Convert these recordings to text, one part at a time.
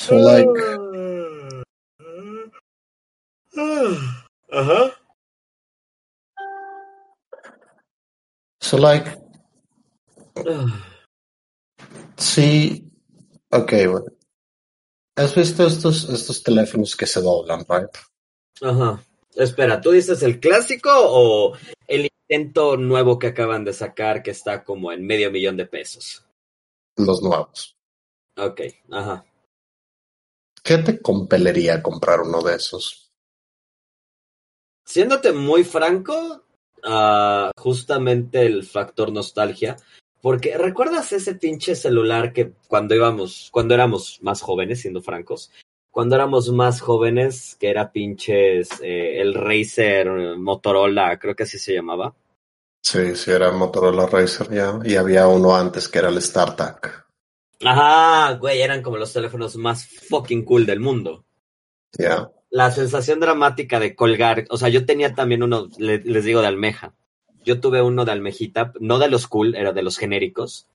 So like, Ajá. so like, sí, ok, bueno. ¿Has visto estos, estos teléfonos que se doblan, right? Ajá. Espera, ¿tú dices el clásico o el intento nuevo que acaban de sacar que está como en medio millón de pesos? Los nuevos. Ok, ajá. ¿Qué te compelería a comprar uno de esos? Siéndote muy franco, ah, justamente el factor nostalgia, porque ¿recuerdas ese pinche celular que cuando íbamos, cuando éramos más jóvenes, siendo francos, cuando éramos más jóvenes, que era pinches eh, el Razer Motorola, creo que así se llamaba? Sí, sí, era Motorola Racer ya. Y había uno antes que era el StarTAC. Ajá, güey, eran como los teléfonos más fucking cool del mundo. Ya. La sensación dramática de colgar, o sea, yo tenía también uno, le- les digo, de almeja. Yo tuve uno de almejita, no de los cool, era de los genéricos.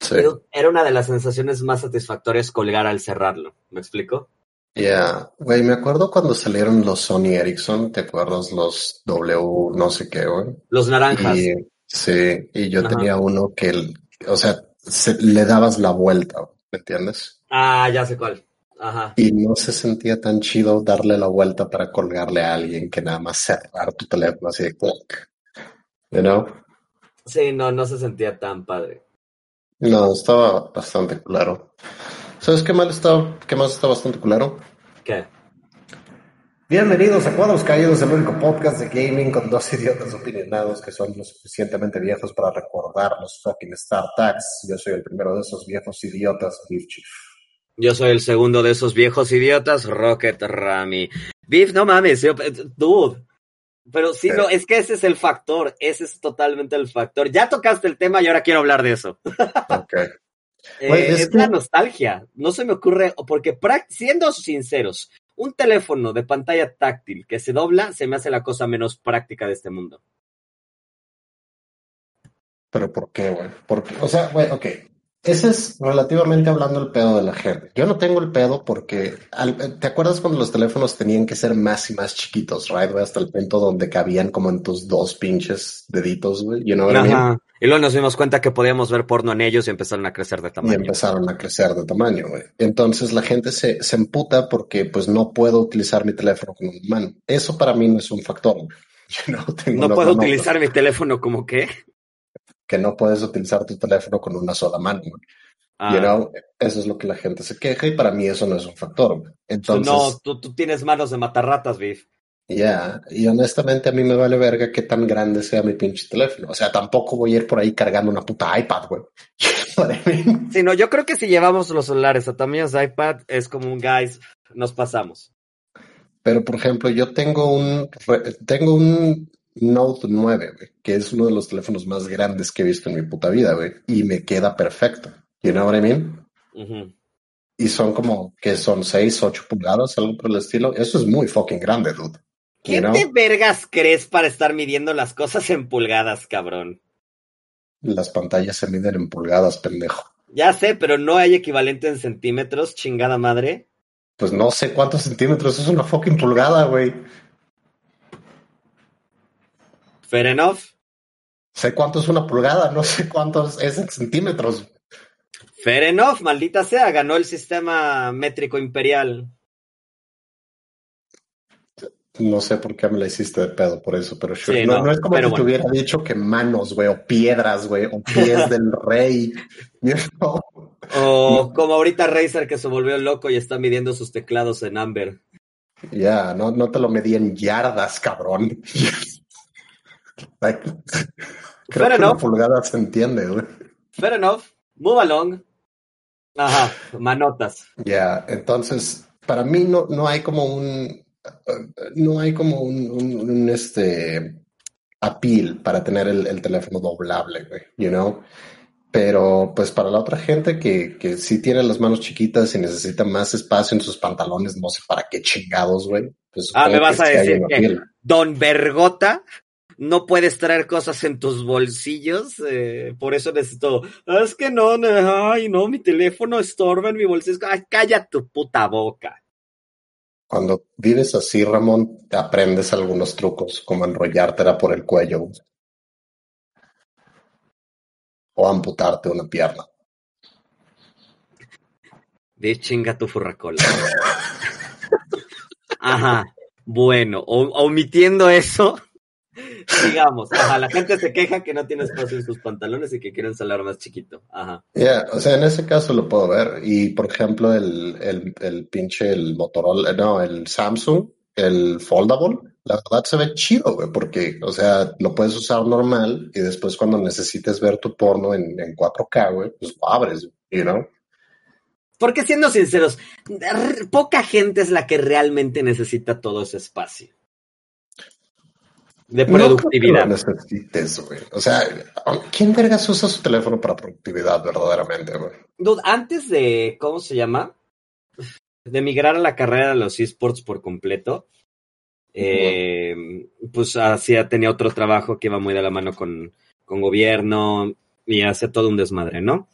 Sí. Pero era una de las sensaciones más satisfactorias colgar al cerrarlo. ¿Me explico? Ya. Güey, me acuerdo cuando salieron los Sony Ericsson, ¿te acuerdas? Los W, no sé qué, güey. Los naranjas. Y, sí, y yo Ajá. tenía uno que, el- o sea, se- le dabas la vuelta, ¿me entiendes? Ah, ya sé cuál. Ajá. Y no se sentía tan chido darle la vuelta para colgarle a alguien que nada más cerrar tu teléfono así de clic. You know? Sí, no, no se sentía tan padre. No, estaba bastante claro. ¿Sabes qué mal está, qué más está bastante claro? ¿Qué? Bienvenidos a Cuadros Caídos, el único podcast de gaming con dos idiotas opinionados que son lo suficientemente viejos para recordar los fucking StarTags. Yo soy el primero de esos viejos idiotas, Beef Chief. Yo soy el segundo de esos viejos idiotas, Rocket Rami. Beef, no mames, yo- dude. Pero sí, Eh. no, es que ese es el factor, ese es totalmente el factor. Ya tocaste el tema y ahora quiero hablar de eso. Ok. Eh, es es que- la nostalgia. No se me ocurre, porque siendo sinceros, un teléfono de pantalla táctil que se dobla se me hace la cosa menos práctica de este mundo. Pero ¿por qué, güey? Porque, o sea, güey, ok. Ese es relativamente hablando el pedo de la gente. Yo no tengo el pedo porque, al- ¿te acuerdas cuando los teléfonos tenían que ser más y más chiquitos, right? Hasta el punto donde cabían como en tus dos pinches deditos, güey. You know what I mean? Y luego nos dimos cuenta que podíamos ver porno en ellos y empezaron a crecer de y tamaño. empezaron a crecer de tamaño, güey. Entonces la gente se, se emputa porque pues no puedo utilizar mi teléfono con una mano. Eso para mí no es un factor. Yo no tengo No unas puedo utilizar mi teléfono como que. Que no puedes utilizar tu teléfono con una sola mano. güey. Ah, You know, eso es lo que la gente se queja y para mí eso no es un factor. güey. Entonces, no, tú, tú tienes manos de matarratas, Biff. Ya, y honestamente a mí me vale verga qué tan grande sea mi pinche teléfono. O sea, tampoco voy a ir por ahí cargando una puta iPad, güey. Sí, no, yo creo que si llevamos los celulares a tamaños de iPad, es como un guys, nos pasamos. Pero, por ejemplo, yo tengo un, tengo un Note 9, güey, que es uno de los teléfonos más grandes que he visto en mi puta vida, güey, y me queda perfecto. You know what I mean? Y son como que son 6, 8 pulgadas, algo por el estilo. Eso es muy fucking grande, dude. ¿Qué You know? te vergas crees para estar midiendo las cosas en pulgadas, cabrón? Las pantallas se miden en pulgadas, pendejo. Ya sé, pero no hay equivalente en centímetros, chingada madre. Pues no sé cuántos centímetros es una fucking pulgada, güey. Fair enough. Sé cuánto es una pulgada, no sé cuántos es en centímetros. Fair enough, maldita sea, ganó el sistema métrico imperial. No sé por qué me la hiciste de pedo por eso, pero sure. Sí, no, no, no es como si te bueno. hubiera dicho que manos, güey, o piedras, güey, o pies del rey. O como ahorita Razer que se volvió loco y está midiendo sus teclados en Amber. Ya, no, no te lo medí en yardas, cabrón. Like, creo Fair que una enough. pulgada se entiende, güey. Fair enough. Move along. Ajá, manotas. Ya, entonces, para mí no, no hay como un, no hay como un, un, un, este, appeal para tener el, el teléfono doblable, güey, you know? Pero, pues, para la otra gente que, que sí tiene las manos chiquitas y necesita más espacio en sus pantalones, no sé para qué chingados, güey. Pues, Ah, me vas a decir que. Don Vergota no puedes traer cosas en tus bolsillos, eh, por eso necesito, "Ah, es que no, no, ay, no, mi teléfono estorba en mi bolsillo, Ay, calla tu puta boca. Cuando vives así, Ramón, te aprendes algunos trucos, como enrollártela por el cuello o amputarte una pierna. De chinga tu furracola. Ajá, bueno, omitiendo eso, digamos, ajá, la gente se queja que no tiene espacio en sus pantalones y que quieren salir más chiquito, ajá. Yeah, o sea, en ese caso lo puedo ver. Y por ejemplo, el, el, el pinche, el Motorola, no, el Samsung, el Foldable, la verdad se ve chido, güey, porque, o sea, lo puedes usar normal y después cuando necesites ver tu porno en, en 4K, güey, pues lo abres, you know? Porque siendo sinceros, poca gente es la que realmente necesita todo ese espacio. De productividad. necesites, güey. O sea, ¿quién vergas usa su teléfono para productividad verdaderamente, güey? Dude, antes de, ¿cómo se llama? De migrar a la carrera de los esports por completo, eh, pues hacía, tenía otro trabajo que iba muy de la mano con, con gobierno y hacía todo un desmadre, ¿no?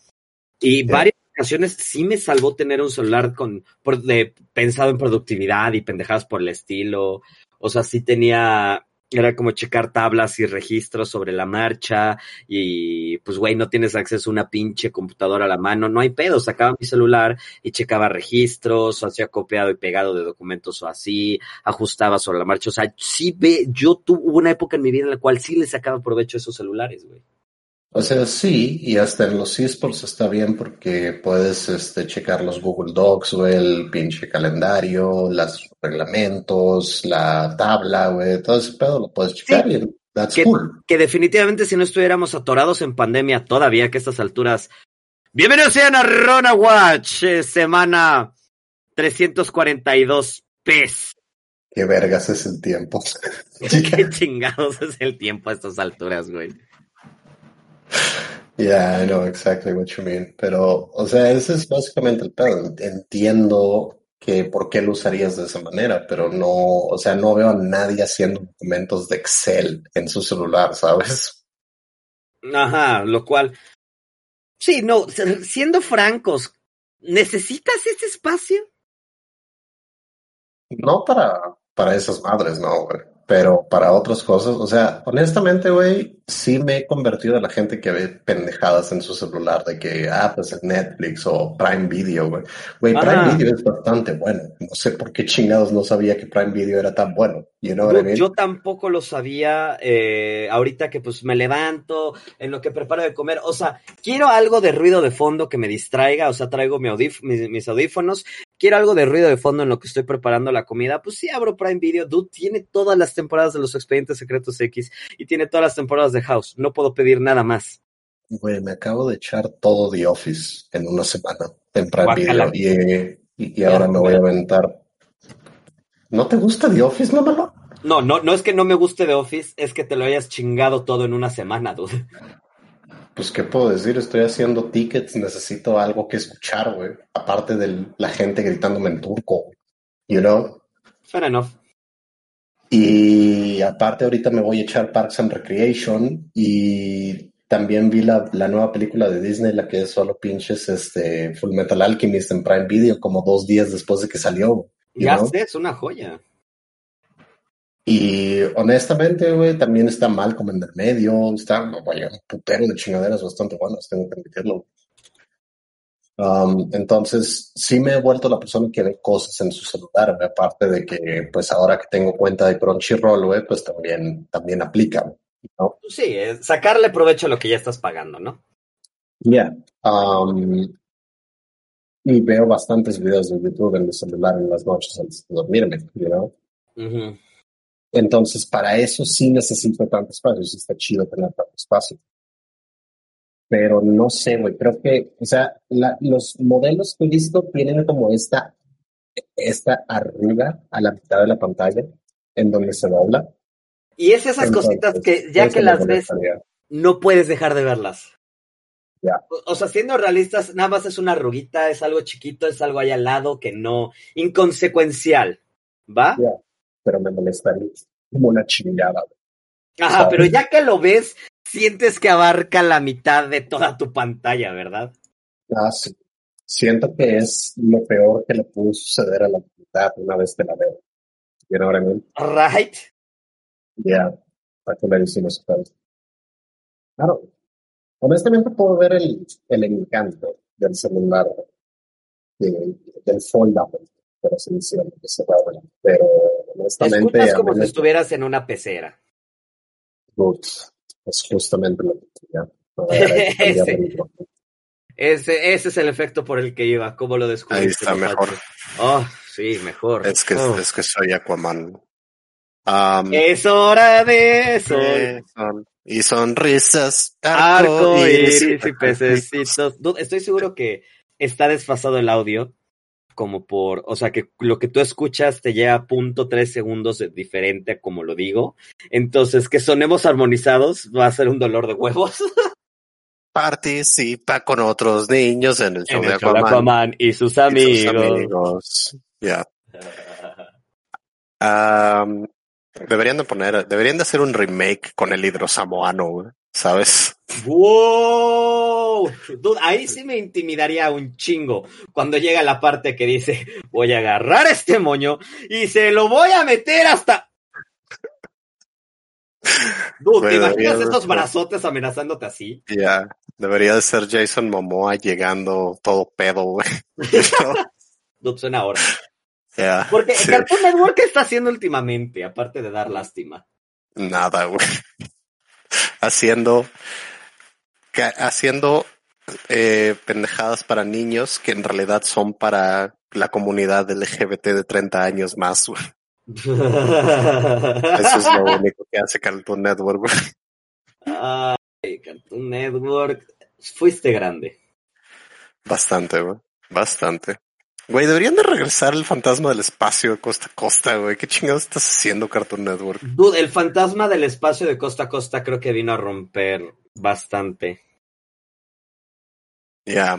Y varias ocasiones sí me salvó tener un celular con, por, de, pensado en productividad y pendejadas por el estilo. O sea, sí tenía, era como checar tablas y registros sobre la marcha y pues güey, no tienes acceso a una pinche computadora a la mano, no hay pedo, sacaba mi celular y checaba registros, hacía copiado y pegado de documentos o así, ajustaba sobre la marcha, o sea, sí ve, yo tuve una época en mi vida en la cual sí le sacaba provecho a esos celulares, güey. O sea, sí, y hasta en los esports está bien porque puedes este, checar los Google Docs, güey, el pinche calendario, los reglamentos, la tabla, güey, todo ese pedo lo puedes checar Sí. y that's ¿Qué? cool. Que definitivamente si no estuviéramos atorados en pandemia todavía, que a estas alturas... Bienvenidos sean a Rona Watch, eh, semana 342 PES. Qué vergas es el tiempo. ¿Qué chingados es el tiempo a estas alturas, güey? Yeah, I know exactly what you mean. Pero, o sea, ese es básicamente el pedo. Entiendo que por qué lo usarías de esa manera, pero no, o sea, no veo a nadie haciendo documentos de Excel en su celular, ¿sabes? Ajá, lo cual... Sí, no, siendo francos, ¿necesitas ese espacio? No para, para esas madres, no, güey. Pero para otras cosas, o sea, honestamente, güey, sí me he convertido en la gente que ve pendejadas en su celular de que, ah, pues el Netflix o Prime Video, güey. Güey, Prime. Video es bastante bueno. No sé por qué chingados no sabía que Prime Video era tan bueno. You know what I Yo, mean? yo tampoco lo sabía eh, ahorita que pues me levanto, en lo que preparo de comer, o sea, quiero algo de ruido de fondo que me distraiga, o sea, traigo mi audif- mis, mis audífonos, quiero algo de ruido de fondo en lo que estoy preparando la comida, pues sí abro Prime Video, dude, tiene todas las temporadas de los expedientes secretos X y tiene todas las temporadas de House, no puedo pedir nada más. Güey, me acabo de echar todo The Office en una semana en Prime. Video y, y, y ahora me voy a aventar. ¿No te gusta The Office, mamá? No, no, no es que no me guste The Office, es que te lo hayas chingado todo en una semana, dude. Pues, ¿qué puedo decir? Estoy haciendo tickets, necesito algo que escuchar, güey. Aparte de la gente gritándome en turco, you know? Fair enough. Y aparte ahorita me voy a echar Parks and Recreation y también vi la, la nueva película de Disney, la que es solo pinches este, Full Metal Alchemist en Prime Video, como dos días después de que salió. Ya know? sé, es una joya. Y honestamente, güey, también está mal como en el medio, está, vaya, un putero de chingaderas bastante buenas, tengo que admitirlo. Um, entonces, sí me he vuelto la persona que ve cosas en su celular, güey, aparte de que, pues ahora que tengo cuenta de Crunchyroll, güey, pues también, también aplica, ¿no? Sí, es sacarle provecho a lo que ya estás pagando, ¿no? Yeah. Um, y veo bastantes videos de YouTube en mi celular en las noches antes de dormirme, you know? Ujú. Entonces, para eso sí necesito tanto espacio, sí está chido tener tanto espacio. Pero no sé, güey, creo que, o sea, la- los modelos que he visto tienen como esta, esta arruga a la mitad de la pantalla en donde se dobla. Y es esas Entonces, cositas que ya que las ves, no puedes dejar de verlas. Ya. O, sea, siendo realistas, nada más es una arruguita, es algo chiquito, es algo ahí al lado que no, inconsecuencial, ¿va? Ya. Pero me molestaría como una chingada. Ajá, pero ya que lo ves, sientes que abarca la mitad de toda tu pantalla, ¿verdad? Ah, sí. Siento que es lo peor que le pudo suceder a la humanidad una vez que la veo. You know what I mean? Right. Yeah, para que me decimos Claro, honestamente puedo ver el, el encanto del celular, de, del foldable, así decirlo, que se va pero honestamente... Escuchas como a si estuvieras en una pecera. es justamente lo que quería. Ese. Ese, ese es el efecto por el que iba. ¿Cómo lo descubriste? Ahí está mejor. Oh, sí, mejor. Es que, Oh. es que soy Aquaman. Um, Es hora de sol. eh, son- y sonrisas, Arco, iris, iris y pececitos. Estoy seguro que está desfasado el audio. Como por, o sea, que lo que tú escuchas te lleva punto tres segundos de- diferente a como lo digo. Entonces, que sonemos armonizados va a ser un dolor de huevos. Participa con otros niños en el show En de show Aquaman. Aquaman y sus y sus amigos. Um, deberían de poner, deberían de hacer un remake con el hidrosamoano, güey, ¿sabes? ¡Wow! Dude, ahí sí me intimidaría un chingo cuando llega la parte que dice, voy a agarrar este moño y se lo voy a meter hasta... Dude, ¿te imaginas ser. brazotes amenazándote así? Ya. Debería de ser Jason Momoa llegando todo pedo, güey. Dude, suena ahora. Porque Sí. Cartoon Network ¿qué está haciendo últimamente, aparte de dar lástima. Nada, güey. Haciendo, haciendo eh, pendejadas para niños que en realidad son para la comunidad LGBT de 30 años más, güey. Eso es lo único que hace Cartoon Network, güey. Ay, Cartoon Network. Fuiste grande. Bastante, güey. Bastante. Güey, deberían de regresar el fantasma del espacio de costa a costa, güey. ¿Qué chingados estás haciendo, Cartoon Network? Dude, el fantasma del espacio de costa a costa creo que vino a romper bastante. Ya.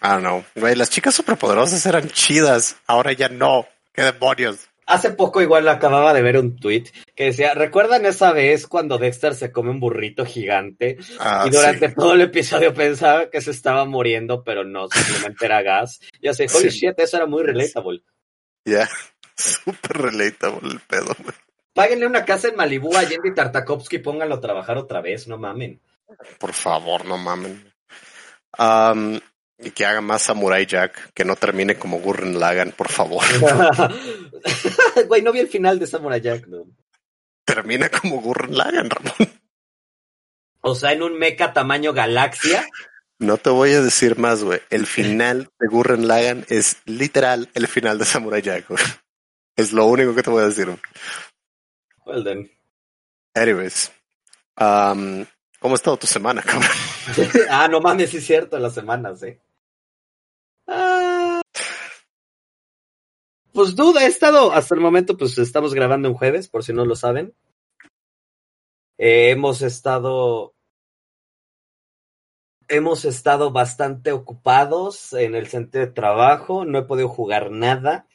I don't know. Güey, las chicas superpoderosas eran chidas. Ahora ya no. ¿Qué demonios? Hace poco igual acababa de ver un tweet que decía, ¿recuerdan esa vez cuando Dexter se come un burrito gigante Ah, y durante sí. todo el episodio pensaba que se estaba muriendo, pero no, simplemente era gas? Y así, holy Sí. shit, eso era muy relatable. Ya. Súper relatable el pedo, güey. Páguenle una casa en Malibu a Yendi Tartakovsky y pónganlo a trabajar otra vez, no mamen. Por favor, no mamen. Um, y que haga más Samurai Jack, que no termine como Gurren Lagan, por favor. Güey, no vi el final de Samurai Jack, ¿no? Termina como Gurren Lagan, Ramón. O sea, en un mecha tamaño galaxia. No te voy a decir más, güey. El final de Gurren Lagan es literal el final de Samurai Jack, güey. Es lo único que te voy a decir. güey. Well then. Anyways. Um, ¿Cómo ha estado tu semana, cabrón? ah, no mames, sí es cierto, las semanas, eh. Ah. Pues duda, he estado, hasta el momento, pues estamos grabando un jueves, por si no lo saben. Eh, hemos estado. Hemos estado bastante ocupados en el sentido de trabajo. No he podido jugar nada.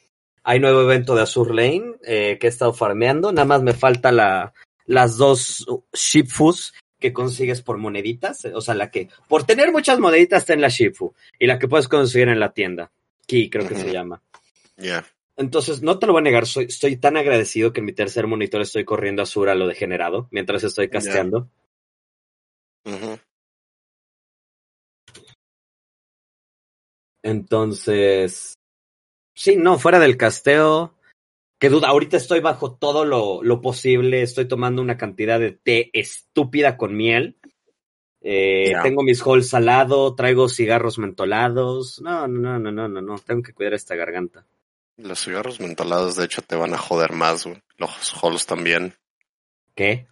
Hay nuevo evento de Azur Lane eh, que he estado farmeando. Nada más me falta la, las dos Shipfus que consigues por moneditas. O sea, la que por tener muchas moneditas está en la Shifu y la que puedes conseguir en la tienda. Ki, creo que se llama. Ya. Entonces, no te lo voy a negar, soy, estoy tan agradecido que en mi tercer monitor estoy corriendo a lo degenerado mientras estoy casteando. Entonces, sí, no, fuera del casteo, que duda, ahorita estoy bajo todo lo, lo posible, estoy tomando una cantidad de té estúpida con miel. Eh. Tengo mis halls al lado, traigo cigarros mentolados. No, no, no, no, no, no, tengo que cuidar esta garganta. Los cigarros mentolados, de hecho, te van a joder más, güey. Los holos también. ¿Qué?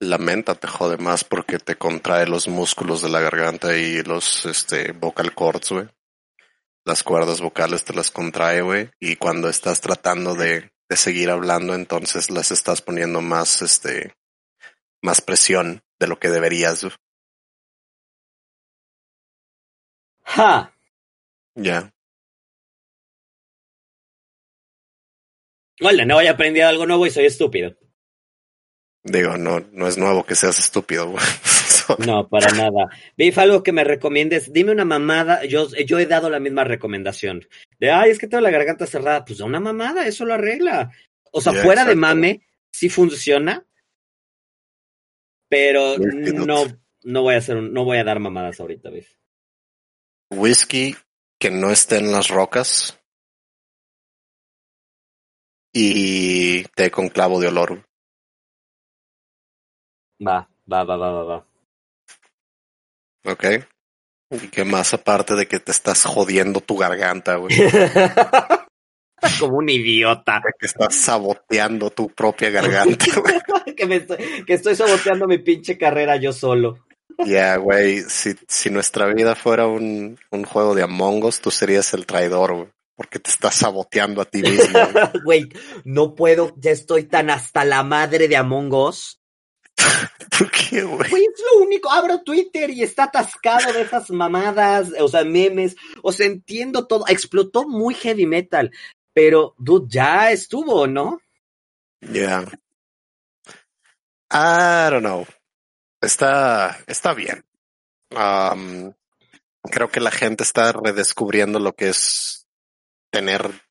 La menta te jode más porque te contrae los músculos de la garganta y los este vocal cords, güey. Las cuerdas vocales te las contrae, güey. Y cuando estás tratando de, de seguir hablando, entonces las estás poniendo más, este, más presión de lo que deberías. ¡Ja! Ya. Hola, no voy a aprender algo nuevo y soy estúpido. Digo, no, no es nuevo que seas estúpido, No, para nada. Biff, algo que me recomiendes, dime una mamada. Yo, yo he dado la misma recomendación. De, ay, es que tengo la garganta cerrada. Pues da una mamada, eso lo arregla. O sea, fuera de mame, sí funciona. Pero no, no voy a hacer un- no voy a dar mamadas ahorita, Biff. Whisky que no esté en las rocas. Y té con clavo de olor. Va, va, va, va, va, va. ¿Ok? ¿Y qué más aparte de que te estás jodiendo tu garganta, güey? Como un idiota. que estás saboteando tu propia garganta, güey. que, me estoy, que estoy saboteando mi pinche carrera yo solo. Ya, güey, si, si nuestra vida fuera un, un juego de Among Us, tú serías el traidor, güey. Porque te estás saboteando a ti mismo. Güey, no puedo, ya estoy tan hasta la madre de Among Us. ¿Por qué, güey? Güey, es lo único. Abro Twitter y está atascado de esas mamadas, o sea, memes. O sea, entiendo todo. Explotó muy heavy metal. Pero, dude, ya estuvo, ¿no? Ya. I don't know. Está, está bien. Um, creo que la gente está redescubriendo lo que es tener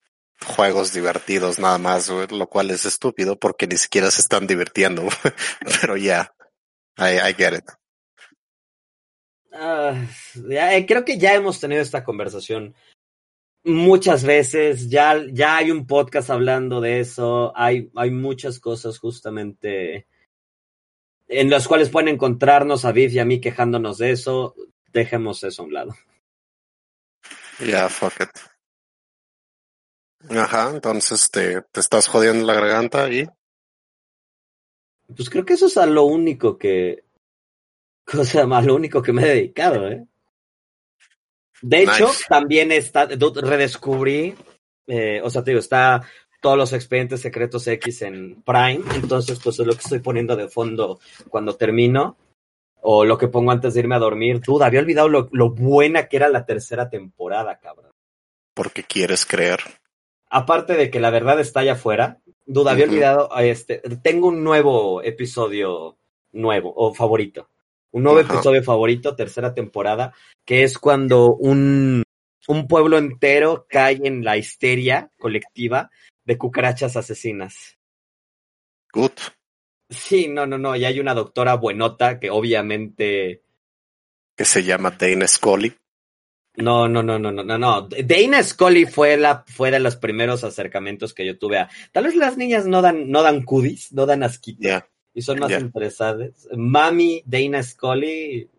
juegos divertidos nada más, güey, lo cual es estúpido porque ni siquiera se están divirtiendo. güey. Pero ya, I, I get it. Ah, ya, eh, creo que ya hemos tenido esta conversación muchas veces. Ya, ya hay un podcast hablando de eso. Hay, hay muchas cosas justamente en las cuales pueden encontrarnos a Viv y a mí quejándonos de eso. Dejemos eso a un lado. Ya, fuck it. Ajá, entonces te, te estás jodiendo la garganta y Pues creo que eso es a lo único que. O sea, a lo único que me he dedicado, ¿eh? De hecho, también está. Redescubrí. eh, o sea, te digo, está todos los expedientes secretos X en Prime. Entonces, pues es lo que estoy poniendo de fondo cuando termino. O lo que pongo antes de irme a dormir. Duda, había olvidado lo, lo buena que era la tercera temporada, cabrón. porque quieres creer. Aparte de que la verdad está allá afuera, duda, había olvidado, este, tengo un nuevo episodio nuevo o favorito. Un nuevo episodio favorito, tercera temporada, que es cuando un, un pueblo entero cae en la histeria colectiva de cucarachas asesinas. Good. Sí, no, no, no, y hay una doctora buenota que obviamente Que se llama Dana Scully. No, no, no, no, no, no, no. Dana Scully fue la, fue de los primeros acercamientos que yo tuve a. Tal vez las niñas no dan, no dan cudis, no dan asquito Ya. y son más ya. interesadas. Mami, Dana Scully,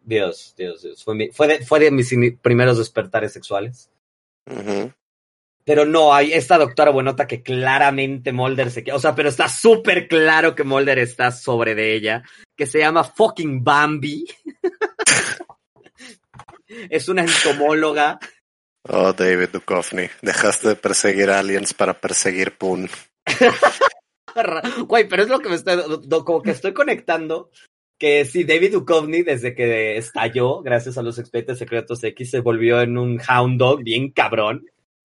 Dios, Dios, Dios, fue, mi- fue, de, fue de mis primeros despertares sexuales. Pero no, hay esta doctora buenota que claramente Mulder se... que- O sea, pero está súper claro que Mulder está sobre de ella, que se llama fucking Bambi. es una entomóloga. Oh, David Duchovny. Dejaste de perseguir aliens para perseguir Poon. Güey, pero es lo que me está, do- como que estoy conectando que sí, David Duchovny desde que estalló, gracias a los expedientes secretos X, se volvió en un hound dog bien cabrón.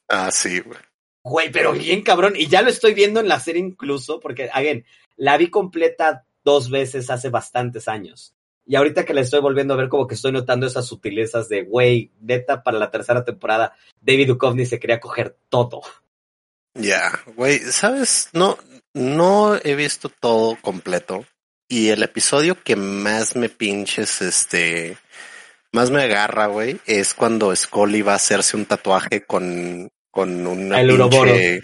Ah, sí, güey. Güey, pero bien cabrón. Y ya lo estoy viendo en la serie incluso, porque, again, la vi completa dos veces hace bastantes años. Y ahorita que la estoy volviendo a ver, como que estoy notando esas sutilezas de, güey, neta, para la tercera temporada, David Duchovny se quería coger todo. Ya, güey, ¿sabes? No, no he visto todo completo. Y el episodio que más me pinches, este, más me agarra, güey, es cuando Scully va a hacerse un tatuaje con, con una El pinche,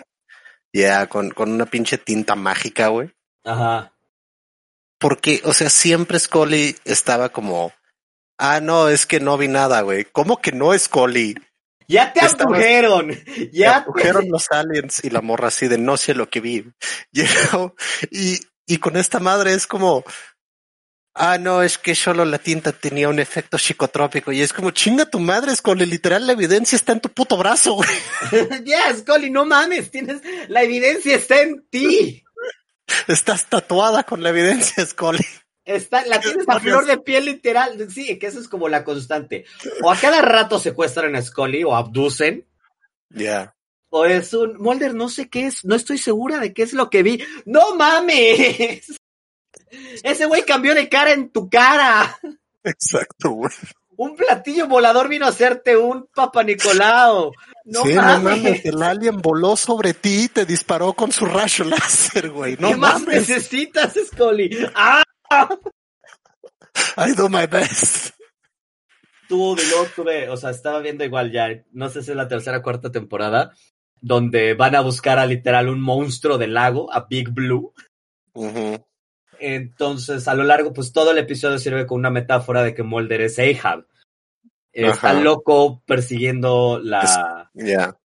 ya, con, con una pinche tinta mágica, güey. Ajá. Porque, o sea, siempre Scully estaba como, ah, no, es que no vi nada, güey. ¿Cómo que no, Scully? Ya te Estabas- Ya te... los aliens y la morra así de no sé lo que vi. You know? Y, y con esta madre es como, ah, no, es que solo la tinta tenía un efecto psicotrópico y es como, chinga tu madre, Scully, literal la evidencia está en tu puto brazo, güey. Ya, Scully, no mames, tienes la evidencia está en ti. Estás tatuada con la evidencia, Scully. Está, la tienes a flor de piel literal. Sí, que eso es como la constante. O a cada rato secuestran a Scully o abducen. Ya. O es un Mulder, no sé qué es, no estoy segura de qué es lo que vi. ¡No mames! Ese güey cambió de cara en tu cara. Exacto, güey. Un platillo volador vino a hacerte un Papa Nicolau. No sí, mames. no mames, el alien voló sobre ti y te disparó con su rayo láser, güey. No ¿Qué más necesitas, Scully? ¡Ah! I do my best. Tuvo de luego tuve, o sea, estaba viendo igual ya, no sé si es la tercera o cuarta temporada, donde van a buscar a literal un monstruo del lago, a Big Blue. Ujú. Entonces, a lo largo, pues todo el episodio sirve con una metáfora de que Mulder es Ahab. Está Ajá. loco persiguiendo la. Ya.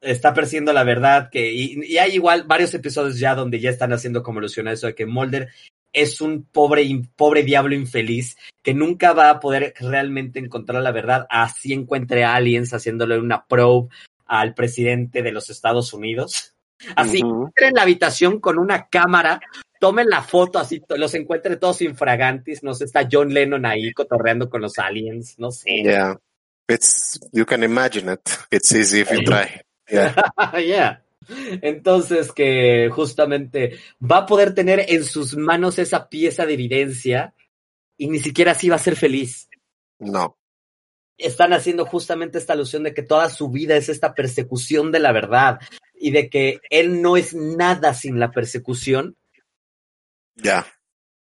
Está persiguiendo la verdad. que y, y hay igual varios episodios ya donde ya están haciendo como a eso de que Mulder es un pobre, pobre diablo infeliz que nunca va a poder realmente encontrar la verdad. Así encuentre a aliens haciéndole una probe al presidente de los Estados Unidos. Así Ujú. entre en la habitación con una cámara, tomen la foto así, los encuentre todos infragantis, no sé, está John Lennon ahí cotorreando con los aliens, no sé. Yeah. It's, you can imagine it. It's easy if you try. Yeah. Yeah. Entonces que justamente va a poder tener en sus manos esa pieza de evidencia y ni siquiera así va a ser feliz. No. Están haciendo justamente esta alusión de que toda su vida es esta persecución de la verdad y de que él no es nada sin la persecución Ya.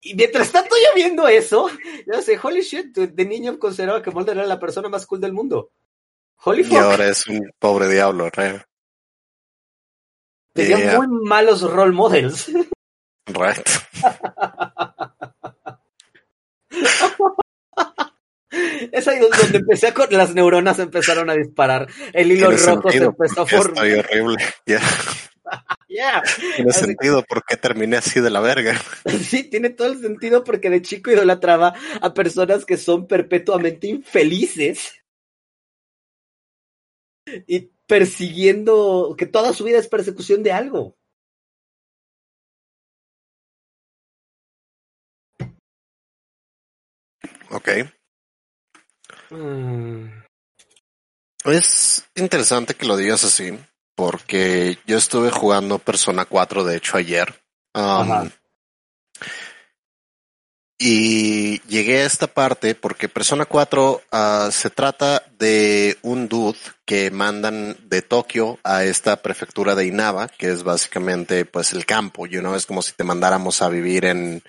Y mientras tanto yo viendo eso, yo sé, holy shit, de niño consideraba que Mulder era la persona más cool del mundo. Holy Y fuck. ahora es un pobre diablo, right? Tenía Yeah. muy malos role models. Right. Es ahí donde empecé con las neuronas empezaron a disparar. El hilo rojo se empezó a formar. Estoy horrible. Ya. Yeah. Tiene Así- sentido porque terminé así de la verga. Sí, tiene todo el sentido porque de chico idolatraba a personas que son perpetuamente infelices y persiguiendo, que toda su vida es persecución de algo. Ok. Mm, Es interesante que lo digas así, porque yo estuve jugando Persona 4, de hecho, ayer. Um, y llegué a esta parte porque Persona 4 ah, se trata de un dude que mandan de Tokio a esta prefectura de Inaba, que es básicamente pues el campo, you know, es como si te mandáramos a vivir en,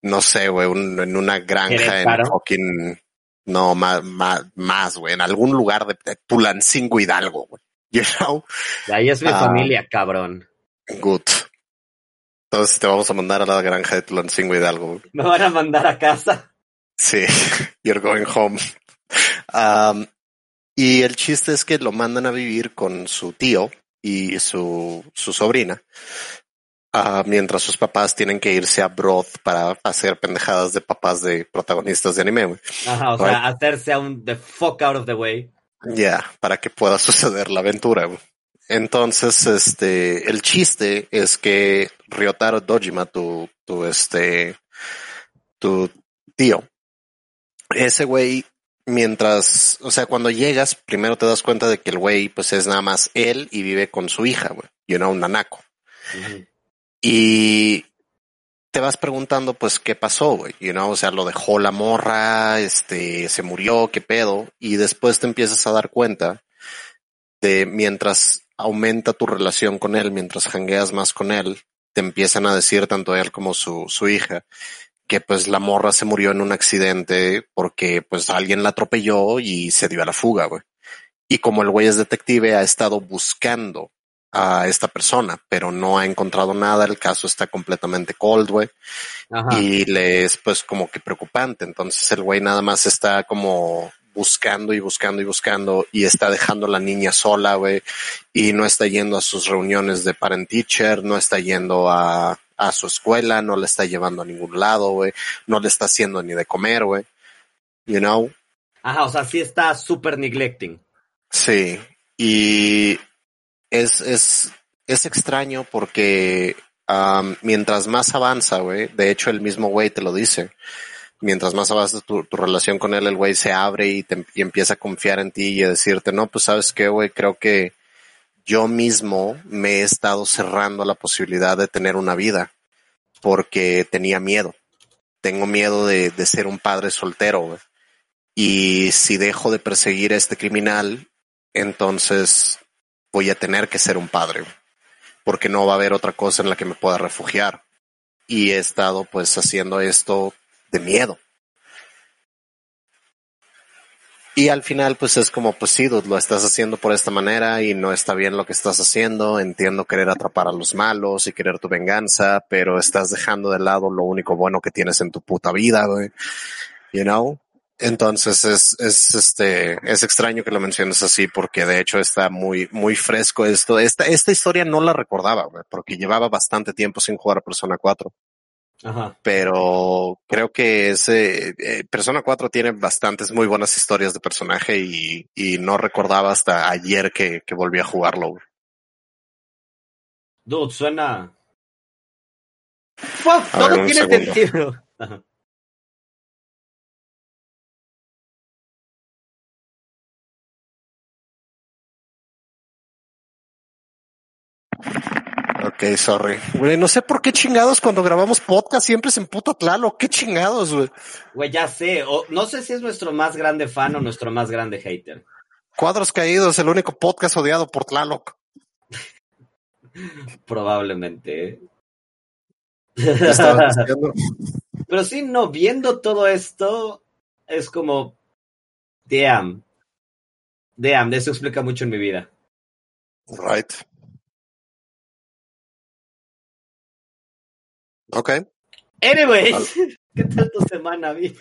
no sé, güey, un- en una granja en fucking, no, más, más, más, güey, en algún lugar de, de Tulancingo Hidalgo, güey, you know, ahí es mi Ah. familia, cabrón. good. Entonces te vamos a mandar a la granja de Tulancingo Hidalgo. Me van a mandar a casa. Sí, you're going home. Um, y el chiste es que lo mandan a vivir con su tío y su, su sobrina, ah, mientras sus papás tienen que irse a Broad para hacer pendejadas de papás de protagonistas de anime. Ajá, o sea, hacerse a un the fuck out of the way. Ya, para que pueda suceder la aventura. Entonces, este, el chiste es que Ryotaro Dojima, tu, tu, este, tu tío, ese güey, mientras, o sea, cuando llegas, primero te das cuenta de que el güey, pues es nada más él y vive con su hija, güey, y una un nanaco. Y te vas preguntando, pues, qué pasó, güey, you know, o sea, lo dejó la morra, este, se murió, qué pedo, y después te empiezas a dar cuenta de mientras aumenta tu relación con él, mientras jangueas más con él, te empiezan a decir tanto él como su, su hija que pues la morra se murió en un accidente porque pues alguien la atropelló y se dio a la fuga, güey. Y como el güey es detective, ha estado buscando a esta persona, pero no ha encontrado nada, el caso está completamente cold, güey y le es pues como que preocupante. Entonces el güey nada más está como buscando y buscando y buscando y está dejando a la niña sola, güey, y no está yendo a sus reuniones de parent teacher, no está yendo a, a su escuela, no le está llevando a ningún lado, güey, no le está haciendo ni de comer, güey. You know? Ajá, o sea, sí está super neglecting. Sí. Y es, es, es extraño porque mientras más avanza, güey, de hecho el mismo güey te lo dice, mientras más avanza tu, relación con él, el güey se abre y, y empieza a confiar en ti y a decirte, no, pues sabes qué, güey, creo que yo mismo me he estado cerrando la posibilidad de tener una vida. porque tenía miedo. Tengo miedo de, de ser un padre soltero, güey. Y si dejo de perseguir a este criminal, entonces voy a tener que ser un padre, porque no va a haber otra cosa en la que me pueda refugiar. Y he estado pues haciendo esto de miedo. Y al final, pues es como, pues sí, lo estás haciendo por esta manera y no está bien lo que estás haciendo. Entiendo querer atrapar a los malos y querer tu venganza, pero estás dejando de lado lo único bueno que tienes en tu puta vida, güey. You know? Entonces es, es este, es extraño que lo menciones así porque de hecho está muy, muy fresco esto. Esta, esta historia no la recordaba, güey, porque llevaba bastante tiempo sin jugar a Persona 4 Ajá. pero creo que ese eh, Persona 4 tiene bastantes muy buenas historias de personaje y, y no recordaba hasta ayer que, que volví a jugarlo. Dude, suena. Fuck, todo tiene segundo. sentido. Ajá. Ok, sorry. Güey, no sé por qué chingados cuando grabamos podcast siempre se emputa Tlalo. Qué chingados, güey. Güey, ya sé. O, no sé si es nuestro más grande fan o nuestro más grande hater. Cuadros Caídos, el único podcast odiado por Tlaloc. Probablemente. ¿eh? Pero sí, no, viendo todo esto, es como. Damn. Damn, eso explica mucho en mi vida. Right. Ok. Anyways, ¿qué tal tu semana, Vi?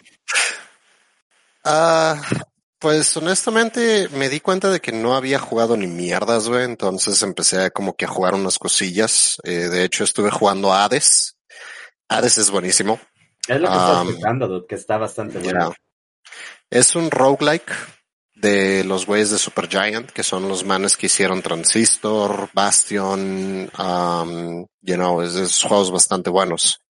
Ah, pues honestamente me di cuenta de que no había jugado ni mierdas, güey. Entonces empecé a como que a jugar unas cosillas. Eh, de hecho, estuve jugando a Hades. Hades es buenísimo. Es lo que estás Um, escuchando, dude, que está bastante bueno. Es un roguelike de los güeyes de Supergiant, que son los manes que hicieron Transistor, Bastion, um, you know, es, es juegos bastante buenos.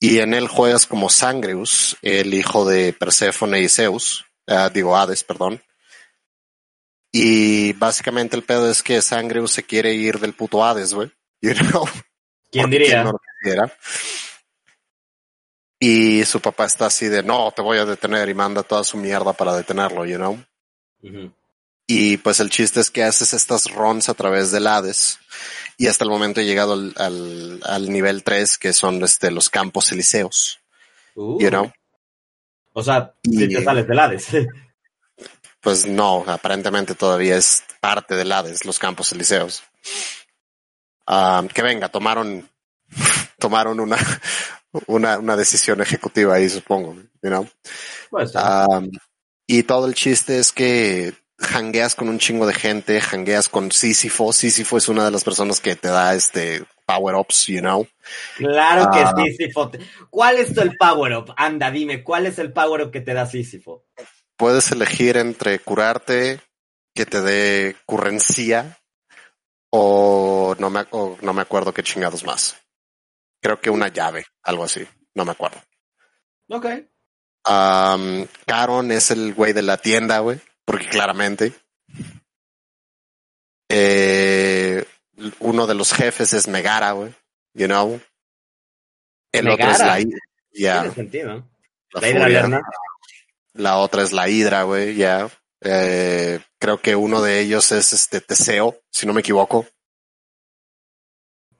Y en él juegas como Sangreus, el hijo de Perséfone y Zeus, ah, digo Hades, perdón. Y básicamente el pedo es que Sangreus se quiere ir del puto Hades, güey. You know? ¿Quién diría? no lo. Y su papá está así de, no, te voy a detener y manda toda su mierda para detenerlo, you know. Y pues el chiste es que haces estas runs a través del Hades. Y hasta el momento he llegado al, al, al nivel 3, que son este, los campos elíseos, Uh, you know. O sea, Y- si te sales del Hades. Pues no, aparentemente todavía es parte del Hades, los campos elíseos. Ah, que venga, tomaron, tomaron una, una, una decisión ejecutiva ahí, supongo, you know. Um, y todo el chiste es que hangueas con un chingo de gente, hangueas con Sísifo. Sísifo es una de las personas que te da este power ups, you know. Claro que ah. Sísifo. ¿Cuál es el power up? Anda, dime, ¿cuál es el power up que te da Sísifo? Puedes elegir entre curarte, que te dé currencia, o no me, o no me acuerdo qué chingados más. Creo que una llave, algo así. No me acuerdo. Ok. Um, Caron es el güey de la tienda, güey, porque claramente. Eh, uno de los jefes es Megara, güey, you know. El otro es Megara. la Hidra, ya, Tiene sentido. la La Hidra furia. Lerna. La otra es la Hidra, güey, ya. Eh, creo que uno de ellos es este Teseo, si no me equivoco.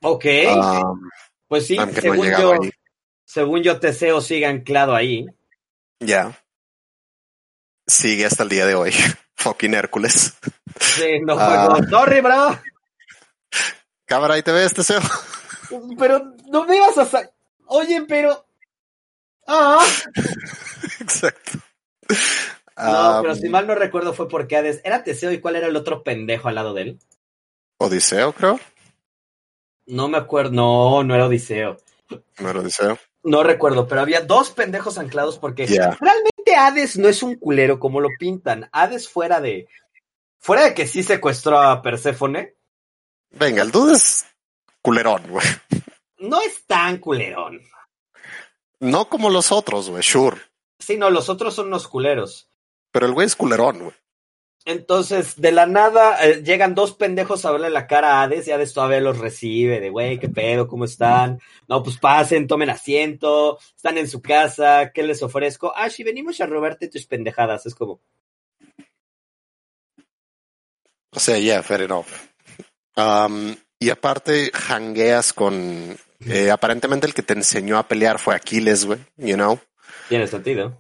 Ok. Um, pues sí, según yo, ahí. según yo, Teseo sigue anclado ahí. Ya. Sigue hasta el día de hoy. Fucking Hércules. Sí, no Ah. juego. Sorry, bro. Cámara, ahí te ves, Teseo. Pero no me ibas a Oye, pero. Ah. Exacto. No, Um, pero si mal no recuerdo fue porque Hades era Teseo y cuál era el otro pendejo al lado de él. Odiseo, creo. No me acuerdo. No, no era Odiseo. No era Odiseo. No recuerdo, pero había dos pendejos anclados porque realmente Hades no es un culero como lo pintan. Hades fuera de. Fuera de que sí secuestró a Perséfone, Venga, el dude es culerón, güey. no es tan culerón. No como los otros, güey, sure. Sí, no, los otros son unos culeros. Pero el güey es culerón, güey. Entonces, de la nada, eh, llegan dos pendejos a verle la cara a Hades y Hades todavía los recibe, de güey, qué pedo, cómo están. No, pues pasen, tomen asiento, están en su casa, ¿qué les ofrezco? Ah, sí, venimos a robarte tus pendejadas. Es como, O sea, yeah, fair enough. Um, y aparte, hangueas con. eh, aparentemente el que te enseñó a pelear fue Aquiles, güey, you know. tiene sentido.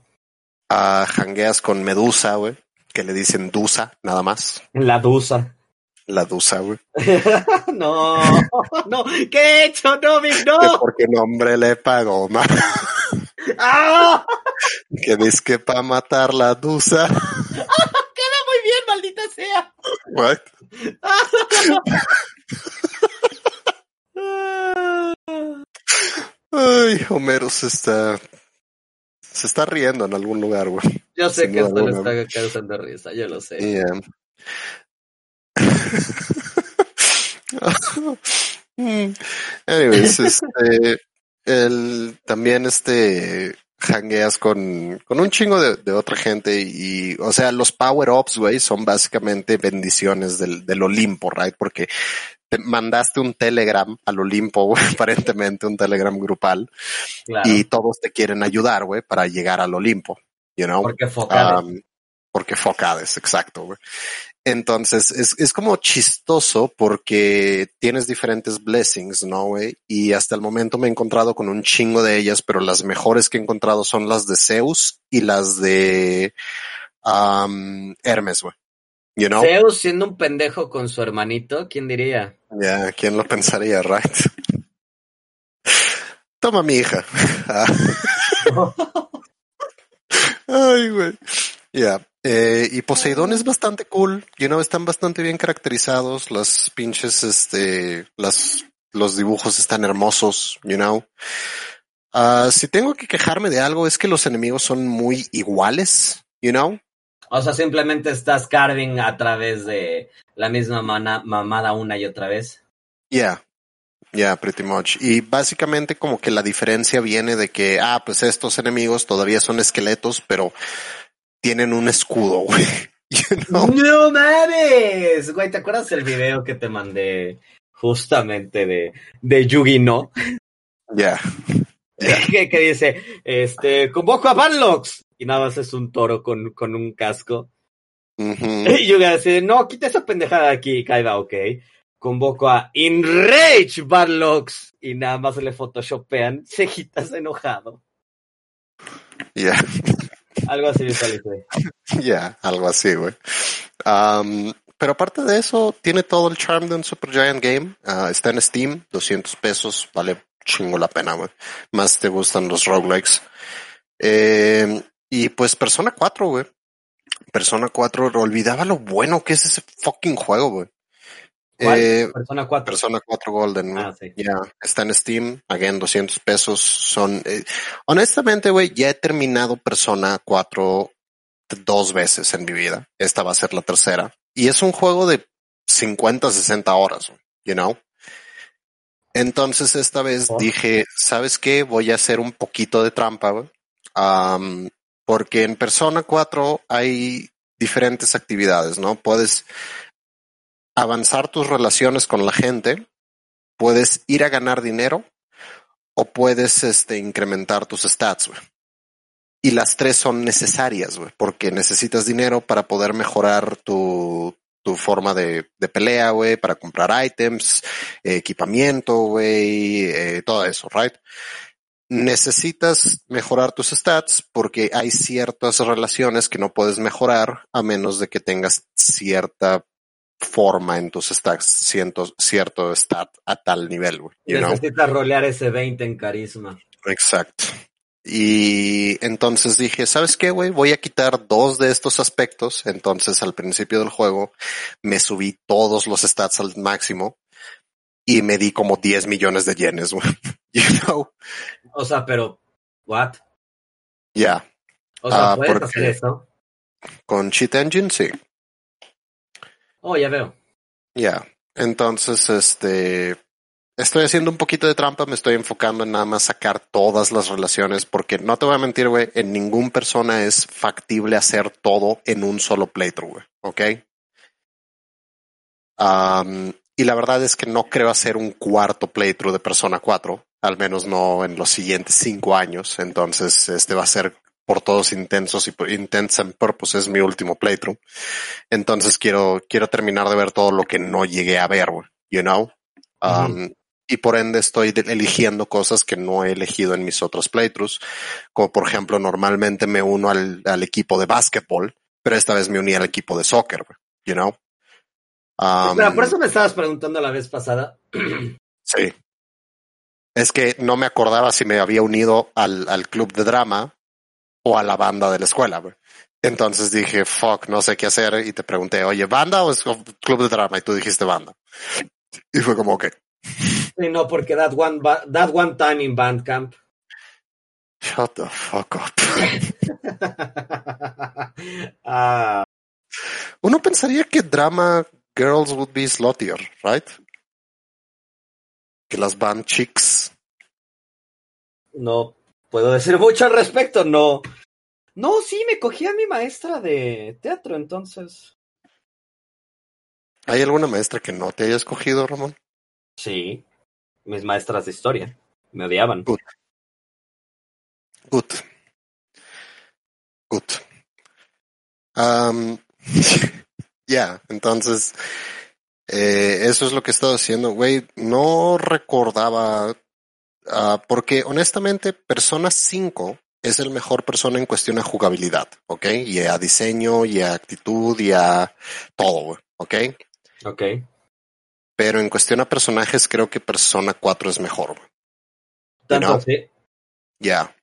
Ah, hangueas con Medusa, güey, que le dicen Dusa, nada más. La dusa. La Dusa, güey. no, no, ¿qué he hecho? No, Que no. Porque nombre le pagó, ma. ¡Ah! Que dice que para matar la Dusa. Queda muy bien, maldita sea. What? Ay, Homero se está. Se está riendo en algún lugar, güey. Yo sé Sin que esto le alguna. está causando risa, yo lo sé. Yeah. Anyways, este, el, también este, hangueas con, con un chingo de, de otra gente y, o sea, los power ups, güey, son básicamente bendiciones del, del Olimpo, right? Porque te mandaste un telegram al Olimpo, güey, aparentemente un telegram grupal Claro. y todos te quieren ayudar, güey, para llegar al Olimpo, you know? Porque focales. Um, porque focades, exacto, güey. Entonces, es, es como chistoso porque tienes diferentes blessings, ¿no, güey? Y hasta el momento me he encontrado con un chingo de ellas, pero las mejores que he encontrado son las de Zeus y las de um, Hermes, güey. You know? Zeus siendo un pendejo con su hermanito, ¿quién diría? Ya, ¿quién lo pensaría, right? Toma mi hija. Ay, güey. Ya. Eh, y Poseidón es bastante cool. You know, están bastante bien caracterizados. Las pinches, este, las, los dibujos están hermosos, you know. Ah, si tengo que quejarme de algo es que los enemigos son muy iguales, you know. O sea, simplemente estás carving a través de la misma mana- mamada una y otra vez. Yeah. Yeah, pretty much. Y básicamente como que la diferencia viene de que, ah, pues estos enemigos todavía son esqueletos, pero tienen un escudo, güey. You know? ¡No mames! Güey, ¿te acuerdas el video que te mandé justamente de, de Yugi no? Yeah. Yeah. que, que dice, este, convoco a Banlocks. Y nada más es un toro con, con un casco. Ujú. Y Yugi dice, no, quita esa pendejada de aquí, Kaiba, ok. Convoco a Enrage Barlocks. Y nada más le photoshopean cejitas enojado. Yeah. Algo así visualicé. Ya, algo así, güey. Um, pero aparte de eso, tiene todo el charm de un Super Giant Game. Ah, está en Steam, 200 pesos, vale chingo la pena, güey. Más te gustan los roguelikes. Eh, y pues Persona 4, güey. Persona 4, olvidaba lo bueno que es ese fucking juego, güey. Eh, Persona 4. Persona 4 Golden. Ah, sí. Ya, está en Steam, again, 200 pesos. Son, eh, honestamente, güey, ya he terminado Persona 4 dos veces en mi vida. Esta va a ser la tercera. Y es un juego de 50, 60 horas, you know? Entonces esta vez Oh. dije, ¿sabes qué? Voy a hacer un poquito de trampa, güey. Porque en Persona 4 hay diferentes actividades, ¿no? Puedes avanzar tus relaciones con la gente, puedes ir a ganar dinero o puedes este, incrementar tus stats, güey. Y las tres son necesarias, güey, porque necesitas dinero para poder mejorar tu, tu forma de, de pelea, güey, para comprar items, equipamiento, güey, eh, todo eso, right? Necesitas mejorar tus stats porque hay ciertas relaciones que no puedes mejorar a menos de que tengas cierta forma en tus stats, cierto, cierto stat a tal nivel, güey. Know? Necesitas rolear ese 20 en carisma. Exacto. Y entonces dije, ¿sabes qué, güey? Voy a quitar dos de estos aspectos. Entonces al principio del juego me subí todos los stats al máximo y me di como 10 millones de yenes, güey. You know? O sea, pero, ¿what? Ya. O sea, Ah, ¿puedes hacer eso? Con Cheat Engine, sí. Oh, ya veo. Ya. Entonces, este, estoy haciendo un poquito de trampa, me estoy enfocando en nada más sacar todas las relaciones, porque no te voy a mentir, güey, en ningún persona es factible hacer todo en un solo playthrough, güey, ¿ok? Um, y la verdad es que no creo hacer un cuarto playthrough de Persona 4, al menos no en los siguientes cinco años, entonces este va a ser por todos intensos y por intents and purposes mi último playthrough. Entonces quiero, quiero terminar de ver todo lo que no llegué a ver, you know? Um, y por ende estoy eligiendo cosas que no he elegido en mis otros playthroughs, como por ejemplo normalmente me uno al, al equipo de básquetbol, pero esta vez me uní al equipo de soccer, you know. Um, Espera, por eso me estabas preguntando la vez pasada. sí. Es que no me acordaba si me había unido al, al club de drama o a la banda de la escuela. Entonces dije, fuck, no sé qué hacer y te pregunté, oye, ¿banda o es club de drama? Y tú dijiste banda. Y fue como, que Sí, no, porque that one, that one time in Bandcamp. Shut the fuck up. ah. Uno pensaría que drama girls would be sluttier, right? Que las band chicks. No puedo decir mucho al respecto, no. No, sí, me cogí a mi maestra de teatro, entonces. ¿Hay alguna maestra que no te haya escogido, Ramón? Sí mis maestras de historia. Me odiaban. Good. Good. Good. Um, ya, entonces, eh, eso es lo que he estado haciendo. Güey, no recordaba, uh, porque honestamente, Persona 5 es el mejor persona en cuestión a jugabilidad, ¿ok? Y a diseño, y a actitud, y a todo, ¿ok? Ok. Pero en cuestión a personajes, creo que Persona 4 es mejor. ¿Tanto sí? Ya.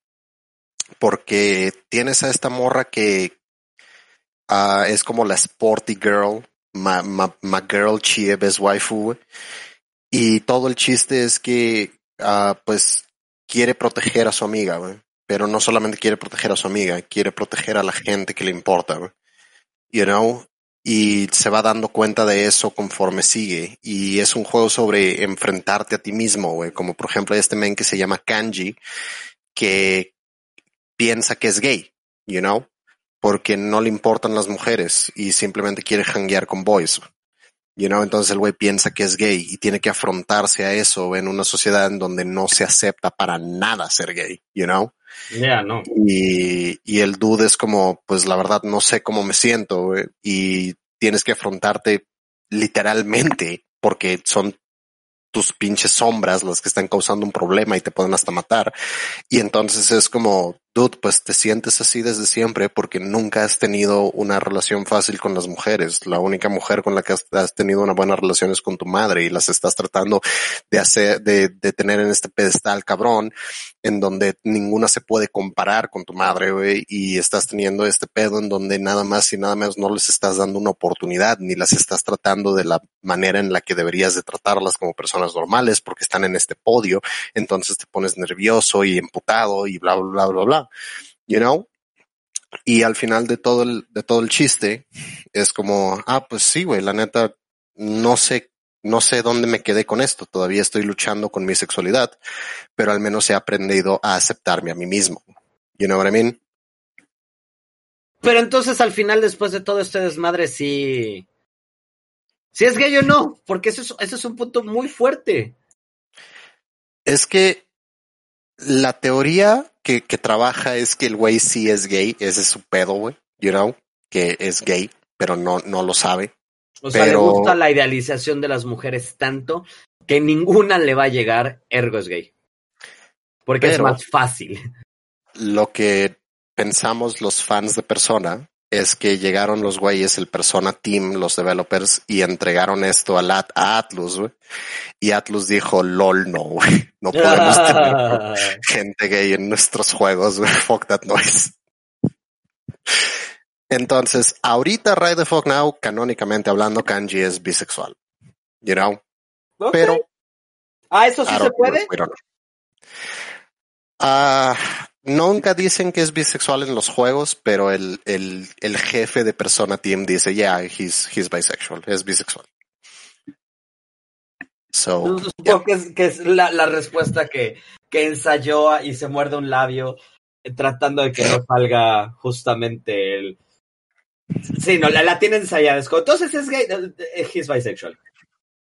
Porque tienes a esta morra que uh, es como la sporty girl, ma, ma, ma girl chie best waifu. Y todo el chiste es que, uh, pues, quiere proteger a su amiga, pero no solamente quiere proteger a su amiga, quiere proteger a la gente que le importa. Wey. You know, y se va dando cuenta de eso conforme sigue. Y es un juego sobre enfrentarte a ti mismo. Como por ejemplo este men que se llama Kanji, que piensa que es gay, you know, porque no le importan las mujeres y simplemente quiere hanguear con boys. You know, entonces el güey piensa que es gay y tiene que afrontarse a eso en una sociedad en donde no se acepta para nada ser gay, you know. Yeah, no. Y, y el dude es como, pues la verdad no sé cómo me siento y tienes que afrontarte literalmente porque son tus pinches sombras las que están causando un problema y te pueden hasta matar. Y entonces es como, dude, pues te sientes así desde siempre porque nunca has tenido una relación fácil con las mujeres. La única mujer con la que has, tenido una buena relación es con tu madre y las estás tratando de hacer, de, de tener en este pedestal cabrón en donde ninguna se puede comparar con tu madre, güey, y estás teniendo este pedo en donde nada más y nada menos no les estás dando una oportunidad ni las estás tratando de la manera en la que deberías de tratarlas como personas normales porque están en este podio. Entonces te pones nervioso y emputado y bla, bla, bla, bla, bla you know? Y al final de todo el, de todo el chiste es como, ah, pues sí, güey, la neta, no sé, no sé dónde me quedé con esto. Todavía estoy luchando con mi sexualidad, pero al menos he aprendido a aceptarme a mí mismo. You know what I mean? Pero entonces al final, después de todo este desmadre, sí. Si es gay o no, porque eso es, eso es un punto muy fuerte. Es que la teoría que, que trabaja es que el güey sí es gay, ese es su pedo, güey, you know, que es gay, pero no, no lo sabe. O sea, le gusta la idealización de las mujeres tanto que ninguna le va a llegar, ergo es gay. Porque es más fácil. Lo que pensamos los fans de Persona es que llegaron los güeyes, el Persona Team, los developers, y entregaron esto a, a Atlus, güey. Y Atlus dijo, lol, no, güey. No podemos tener gente gay en nuestros juegos, güey. Fuck that noise. Entonces, ahorita Ride the Fuck Now, canónicamente hablando, Kanji es bisexual. You know? Pero. Ah, eso sí se puede. Ah, Nunca dicen que es bisexual en los juegos, pero el, el, el jefe de Persona Team dice, yeah, he's, he's bisexual, es bisexual. So, Supongo que es, que es la, la respuesta que, que ensayó y se muerde un labio eh, tratando de que no salga justamente el... Sí, no, la, la tiene ensayada. Entonces es gay, eh, eh, he's bisexual.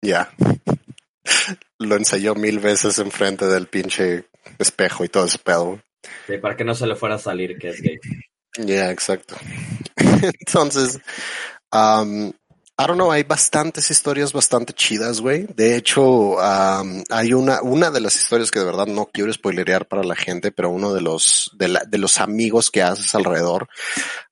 ya. Lo ensayó mil veces enfrente del pinche espejo y todo ese pedo. Sí, para que no se le fuera a salir que es gay. Ya, exacto. Entonces, um, I don't know, hay bastantes historias bastante chidas, güey. De hecho, um, hay una, una de las historias que de verdad no quiero spoilerear para la gente, pero uno de los, de, la, de los amigos que haces alrededor,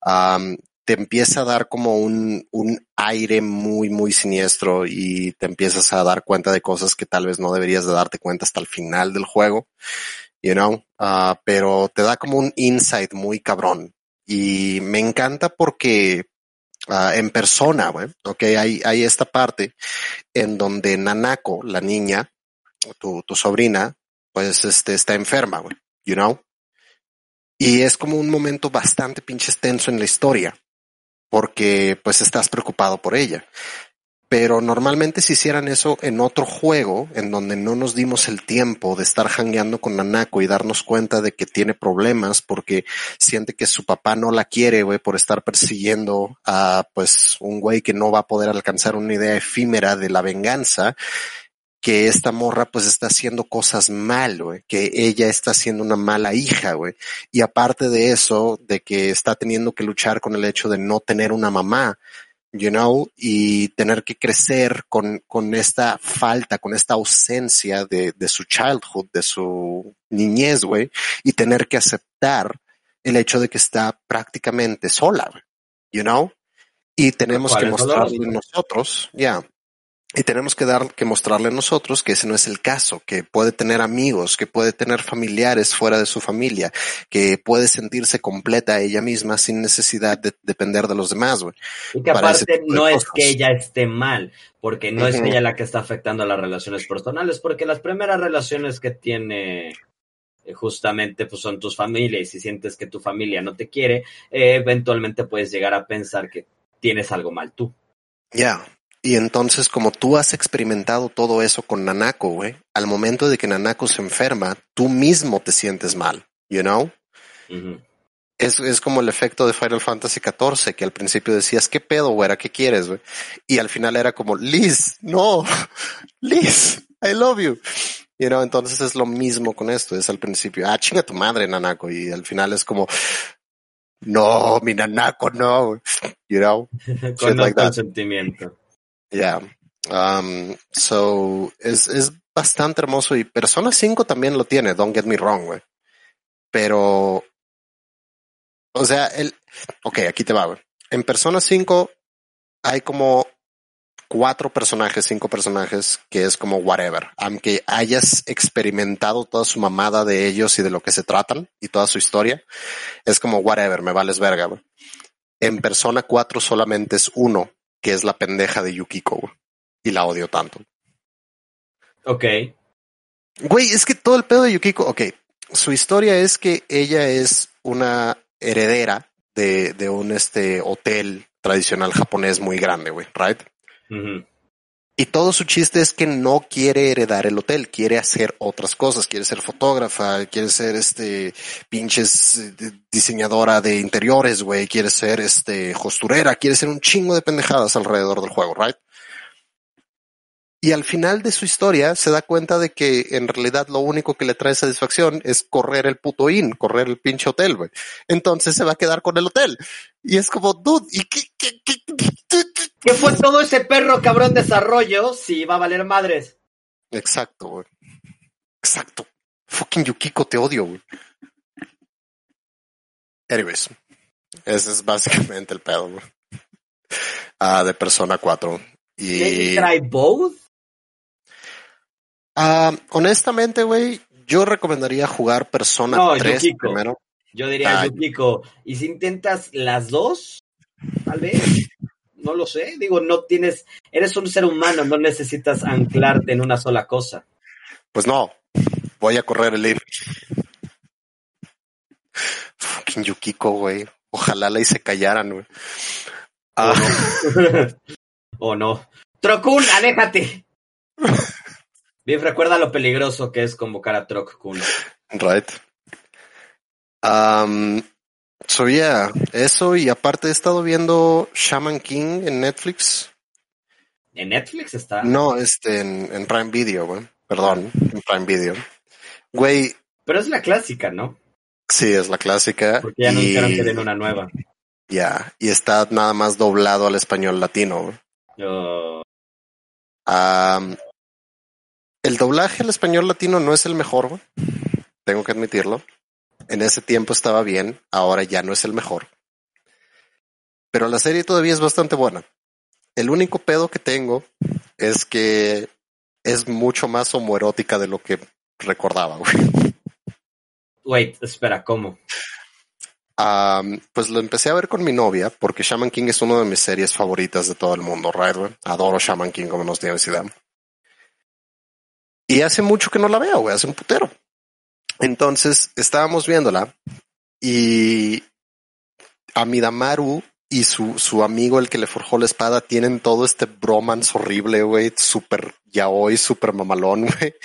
um, te empieza a dar como un, un aire muy, muy siniestro y te empiezas a dar cuenta de cosas que tal vez no deberías de darte cuenta hasta el final del juego, you know, uh, pero te da como un insight muy cabrón. Y me encanta porque uh, en persona, güey, ok, hay, hay esta parte en donde Nanako, la niña, tu, tu sobrina, pues este, está enferma, güey, you know, y es como un momento bastante pinche extenso en la historia porque pues estás preocupado por ella. Pero normalmente si hicieran eso en otro juego, en donde no nos dimos el tiempo de estar jangueando con Nanako y darnos cuenta de que tiene problemas porque siente que su papá no la quiere, güey, por estar persiguiendo a pues un güey que no va a poder alcanzar una idea efímera de la venganza, que esta morra pues está haciendo cosas mal, güey, que ella está siendo una mala hija, güey. Y aparte de eso, de que está teniendo que luchar con el hecho de no tener una mamá, you know, y tener que crecer con, con esta falta, con esta ausencia de, de su childhood, de su niñez, güey, y tener que aceptar el hecho de que está prácticamente sola, you know, y tenemos que mostrarle nosotros, ya, y tenemos que dar, que mostrarle a nosotros que ese no es el caso, que puede tener amigos, que puede tener familiares fuera de su familia, que puede sentirse completa ella misma sin necesidad de depender de los demás, güey. Y que Para aparte no es que ella esté mal, porque no es Ujú. ella la que está afectando a las relaciones personales, porque las primeras relaciones que tiene eh, justamente pues son tus familias y si sientes que tu familia no te quiere, eh, eventualmente puedes llegar a pensar que tienes algo mal tú. Ya. Y entonces, como tú has experimentado todo eso con Nanako, güey, al momento de que Nanako se enferma, tú mismo te sientes mal, you know? Es, es como el efecto de Final Fantasy XIV, que al principio decías, ¿qué pedo, güera? ¿Qué quieres, güey? Y al final era como, Liz, no, Liz, I love you. You know, entonces es lo mismo con esto, es al principio, ah, chinga tu madre, Nanako, y al final es como, no, mi Nanako, no, you know? Con like consentimiento. Yeah. Um, so es, es bastante hermoso y Persona 5 también lo tiene, don't get me wrong, güey. Pero, o sea, el, ok, aquí te va, güey. En Persona 5 hay como cuatro personajes, cinco personajes, que es como whatever. Aunque hayas experimentado toda su mamada de ellos y de lo que se tratan y toda su historia, es como whatever, me vales verga, güey. En Persona 4 solamente es uno, que es la pendeja de Yukiko, güey. Y la odio tanto. Ok. Güey, es que todo el pedo de Yukiko, ok, su historia es que ella es una heredera de, de un este hotel tradicional japonés muy grande, güey, right? Y todo su chiste es que no quiere heredar el hotel, quiere hacer otras cosas, quiere ser fotógrafa, quiere ser este pinches eh, diseñadora de interiores, güey, quiere ser este costurera, quiere ser un chingo de pendejadas alrededor del juego, right? Y al final de su historia se da cuenta de que en realidad lo único que le trae satisfacción es correr el puto inn, correr el pinche hotel, güey. Entonces se va a quedar con el hotel. Y es como, dude, ¿y qué, qué, qué, qué- ¿Qué fue todo ese perro cabrón desarrollo si va a valer madres? Exacto, güey. Exacto. Fucking Yukiko, te odio, güey. Anyways, ese es básicamente el pedo, güey. Ah, de Persona 4. Y. ah, honestamente, güey, yo recomendaría jugar Persona No, 3 Yukiko. primero. Yo diría, Ah. Yukiko, ¿y si intentas las dos? Tal vez. No lo sé. Digo, no tienes. Eres un ser humano, no necesitas anclarte en una sola cosa. Pues no, voy a correr el ir. Fucking Yukiko, güey. Ojalá la hice callaran, güey. Ah, ¿O no? Trocún, aléjate. Biff, recuerda lo peligroso que es convocar a Troc Kun. Right. Um, so yeah, eso y aparte he estado viendo Shaman King en Netflix. ¿En Netflix está? No, este, en, en Prime Video, güey. Perdón, en Prime Video. Güey, Pero es la clásica, ¿no? sí, es la clásica. Porque ya y- anunciaron que den una nueva. Ya, y está nada más doblado al español latino. Yo- Am, el doblaje al español latino no es el mejor, güey. Tengo que admitirlo. En ese tiempo estaba bien, ahora ya no es el mejor. Pero la serie todavía es bastante buena. El único pedo que tengo es que es mucho más homoerótica de lo que recordaba, güey. Wait, espera, ¿cómo? Pues lo empecé a ver con mi novia porque Shaman King es una de mis series favoritas de todo el mundo, right? güey? Adoro Shaman King como nos dio Zidane. Y hace mucho que no la veo, güey, hace un putero. Entonces estábamos viéndola y Amidamaru y su, su amigo, el que le forjó la espada, tienen todo este bromance horrible, güey, súper yaoi, súper mamalón, güey.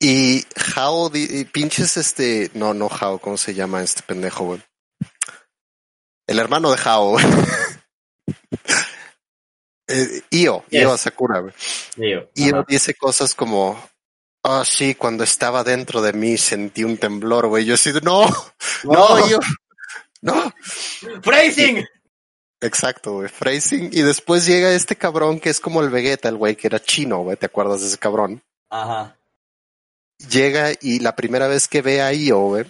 Y di- y pinches este, no, no Hao, ¿cómo se llama este pendejo, güey? El hermano de güey. Eh, Io, Yes. Io Sakura, güey. Digo, Io ajá. dice cosas como, ah, sí, cuando estaba dentro de mí sentí un temblor, güey. Yo así, de, no, no, Io, no. ¡Phrasing! Exacto, güey. Phrasing. Y después llega este cabrón que es como el Vegeta, el güey que era chino, güey. ¿Te acuerdas de ese cabrón? Ajá. llega y la primera vez que ve a Io, güey,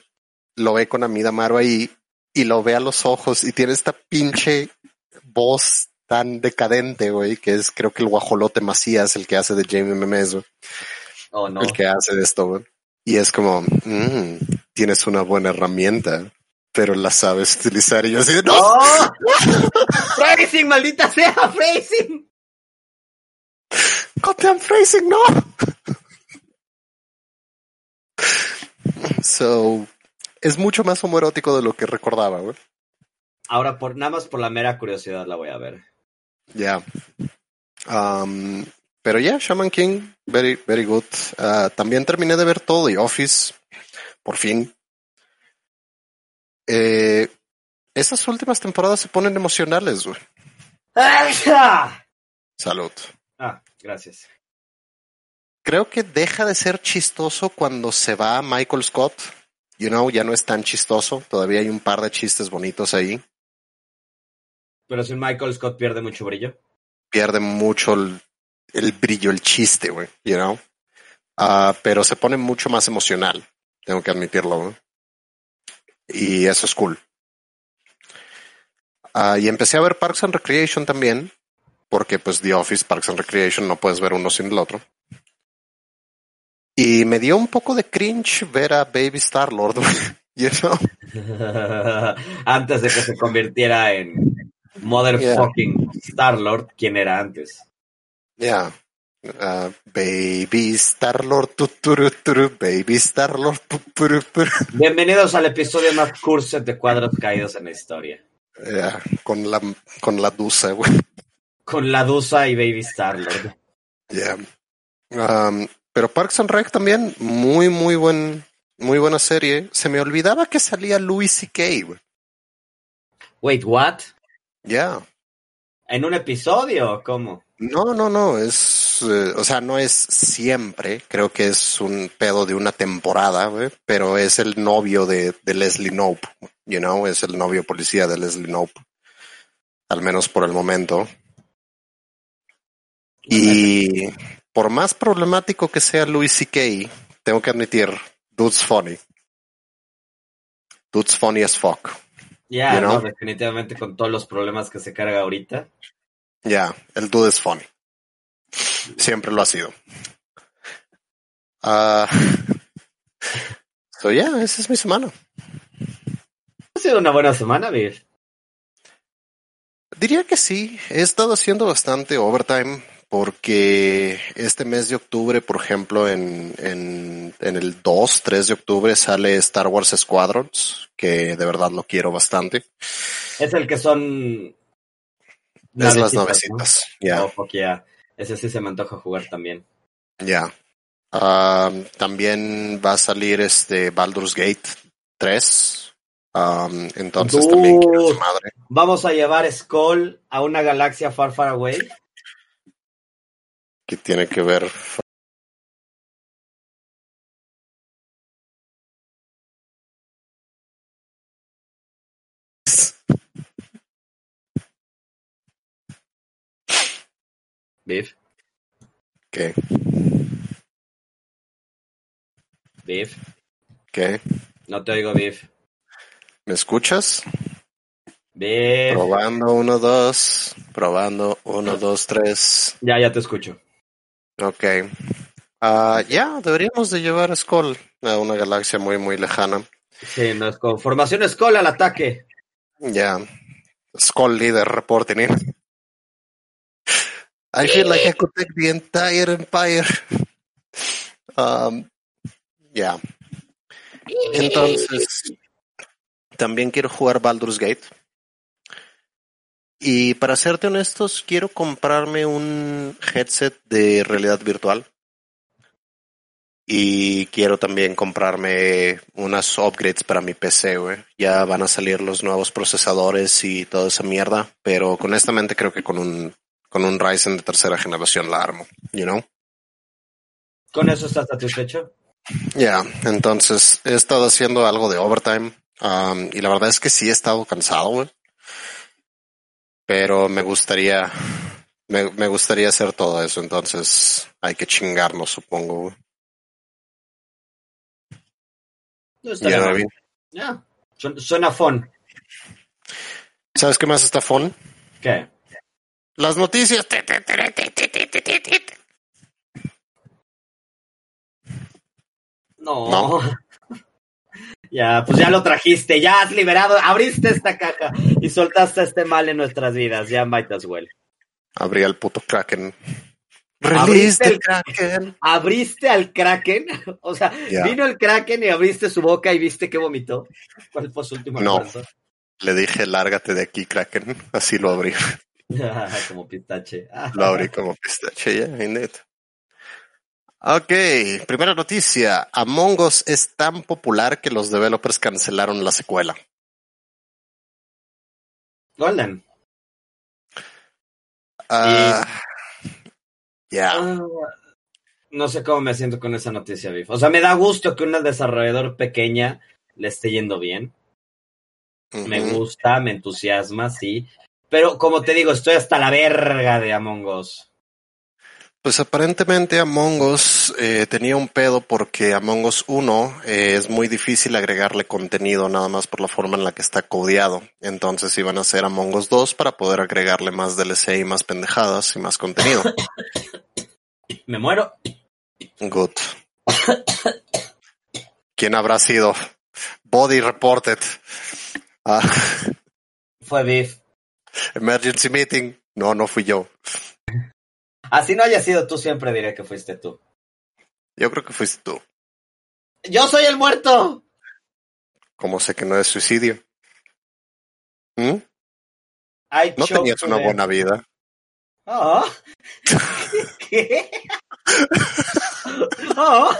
lo ve con Amida Maru ahí y lo ve a los ojos y tiene esta pinche voz tan decadente, güey, que es creo que el guajolote Macías, el que hace de Jamie Memes, güey, Oh, no. el que hace de esto, güey. Y es como, "Mm, tienes una buena herramienta, pero la sabes utilizar. Y yo así, no, ¡Oh! ¡Phrasing, maldita sea! ¡Phrasing! goddamn phrasing, no. So, es mucho más homoerótico de lo que recordaba, güey. Ahora, por, nada más por la mera curiosidad la voy a ver. Ya. Um, pero ya, Shaman King, very, very good. Ah, también terminé de ver todo The Office, por fin. Eh, esas últimas temporadas se ponen emocionales, güey. Salud. Ah, gracias. Creo que deja de ser chistoso cuando se va Michael Scott. You know, ya no es tan chistoso. Todavía hay un par de chistes bonitos ahí. Pero si Michael Scott pierde mucho brillo. pierde mucho el, el brillo, el chiste, güey, you know. Ah, pero se pone mucho más emocional, tengo que admitirlo, güey. Y eso es cool. Ah, y empecé a ver Parks and Recreation también, porque pues The Office, Parks and Recreation, no puedes ver uno sin el otro. Y me dio un poco de cringe ver a Baby Star Lord, you know. antes de que se convirtiera en Motherfucking Star-Lord, ¿quién era antes? Yeah. Ah, baby Star Lord, tuturu, turu, Baby Star Lord, pupuru, puru. Bienvenidos al episodio más curso de cuadros caídos en la historia. Yeah, con la con la dusa, güey. Con la Dusa y Baby Star-Lord. Yeah. Um, pero Parks and Rec también, muy, muy buen, muy buena serie. Se me olvidaba que salía Louis C.K., güey. Wait, what? Ya. ¿En un episodio cómo? No, no, no, es, eh, o sea, no es siempre, creo que es un pedo de una temporada, pero es el novio de, de Leslie Knope, you know, es el novio policía de Leslie Knope, al menos por el momento. Y por más problemático que sea Louis C.K., tengo que admitir, dude's funny. Dude's funny as fuck. You know? no, definitivamente con todos los problemas que se carga ahorita. Ya, el dude es funny. Siempre lo ha sido. Ah, so yeah, esa es mi semana. Ha sido una buena semana, Bill. Diría que sí, he estado haciendo bastante overtime porque este mes de octubre, por ejemplo, en, en, en el 2, 3 de octubre sale Star Wars Squadrons, que de verdad lo quiero bastante. Es el que son... es las navecitas, ya. Oh, fuck yeah. Ese sí se me antoja jugar también. Ya. También va a salir este Baldur's Gate 3. Um, entonces también quiero Dude. su madre. Vamos a llevar Skull a una galaxia far, far away. Que tiene que ver. Beef, ¿Qué? Beef. ¿Qué? No te oigo, Beef. ¿Me escuchas? Probando uno, dos. Probando uno, dos, tres. Ya, ya te escucho. Ok. Ah, ya, deberíamos de llevar a Skull a una galaxia muy, muy lejana. Sí, no es con formación Skull al ataque. Ya. Skull leader reporting in. I feel like I could take the entire empire. Um, ya. Entonces, también quiero jugar Baldur's Gate. Y para serte honestos, quiero comprarme un headset de realidad virtual. Y quiero también comprarme unas upgrades para mi PC, güey. Ya van a salir los nuevos procesadores y toda esa mierda, pero honestamente creo que con un con un Ryzen de tercera generación la armo, you know? ¿Con eso estás satisfecho? Ya, entonces he estado haciendo algo de overtime um, y la verdad es que sí he estado cansado, güey. Pero me gustaría, me, me gustaría hacer todo eso, entonces hay que chingarnos, supongo. No estaría Ya. Ya. Su- Suena fun. ¿Sabes qué más está fun? ¿Qué? Las noticias. No. No. ya, pues ya lo trajiste, ya has liberado, abriste esta caja y soltaste este mal en nuestras vidas. Ya might as well. Abrí el puto Kraken. Abriste el- Kraken. ¿Abriste al Kraken? O sea, Ya. vino el Kraken y abriste su boca y viste que vomitó. ¿Cuál fue su último No. Le dije, lárgate de aquí, Kraken. Así lo abrí. Como pistache. Lo abrí como pistache, ya, indeed. Ok, primera noticia. Among Us es tan popular que los developers cancelaron la secuela. Golden. Ah, Ya. Ah, no sé cómo me siento con esa noticia, Biff. O sea, me da gusto que una desarrollador pequeña le esté yendo bien. Me gusta, me entusiasma, sí. Pero como te digo, estoy hasta la verga de Among Us. Pues aparentemente Among Us eh, tenía un pedo porque Among Us 1 eh, es muy difícil agregarle contenido nada más por la forma en la que está codeado. Entonces iban a hacer Among Us 2 para poder agregarle más DLC y más pendejadas y más contenido. Me muero. Good. ¿Quién habrá sido? Body reported. Ah, Fue Biff. emergency meeting. No, no fui yo. Así no haya sido tú, siempre diré que fuiste tú. Yo creo que fuiste tú. ¡Yo soy el muerto! ¿Cómo sé que no es suicidio? ¿Mm? I No tenías una buena vida. Ah. ¿Qué? Ah.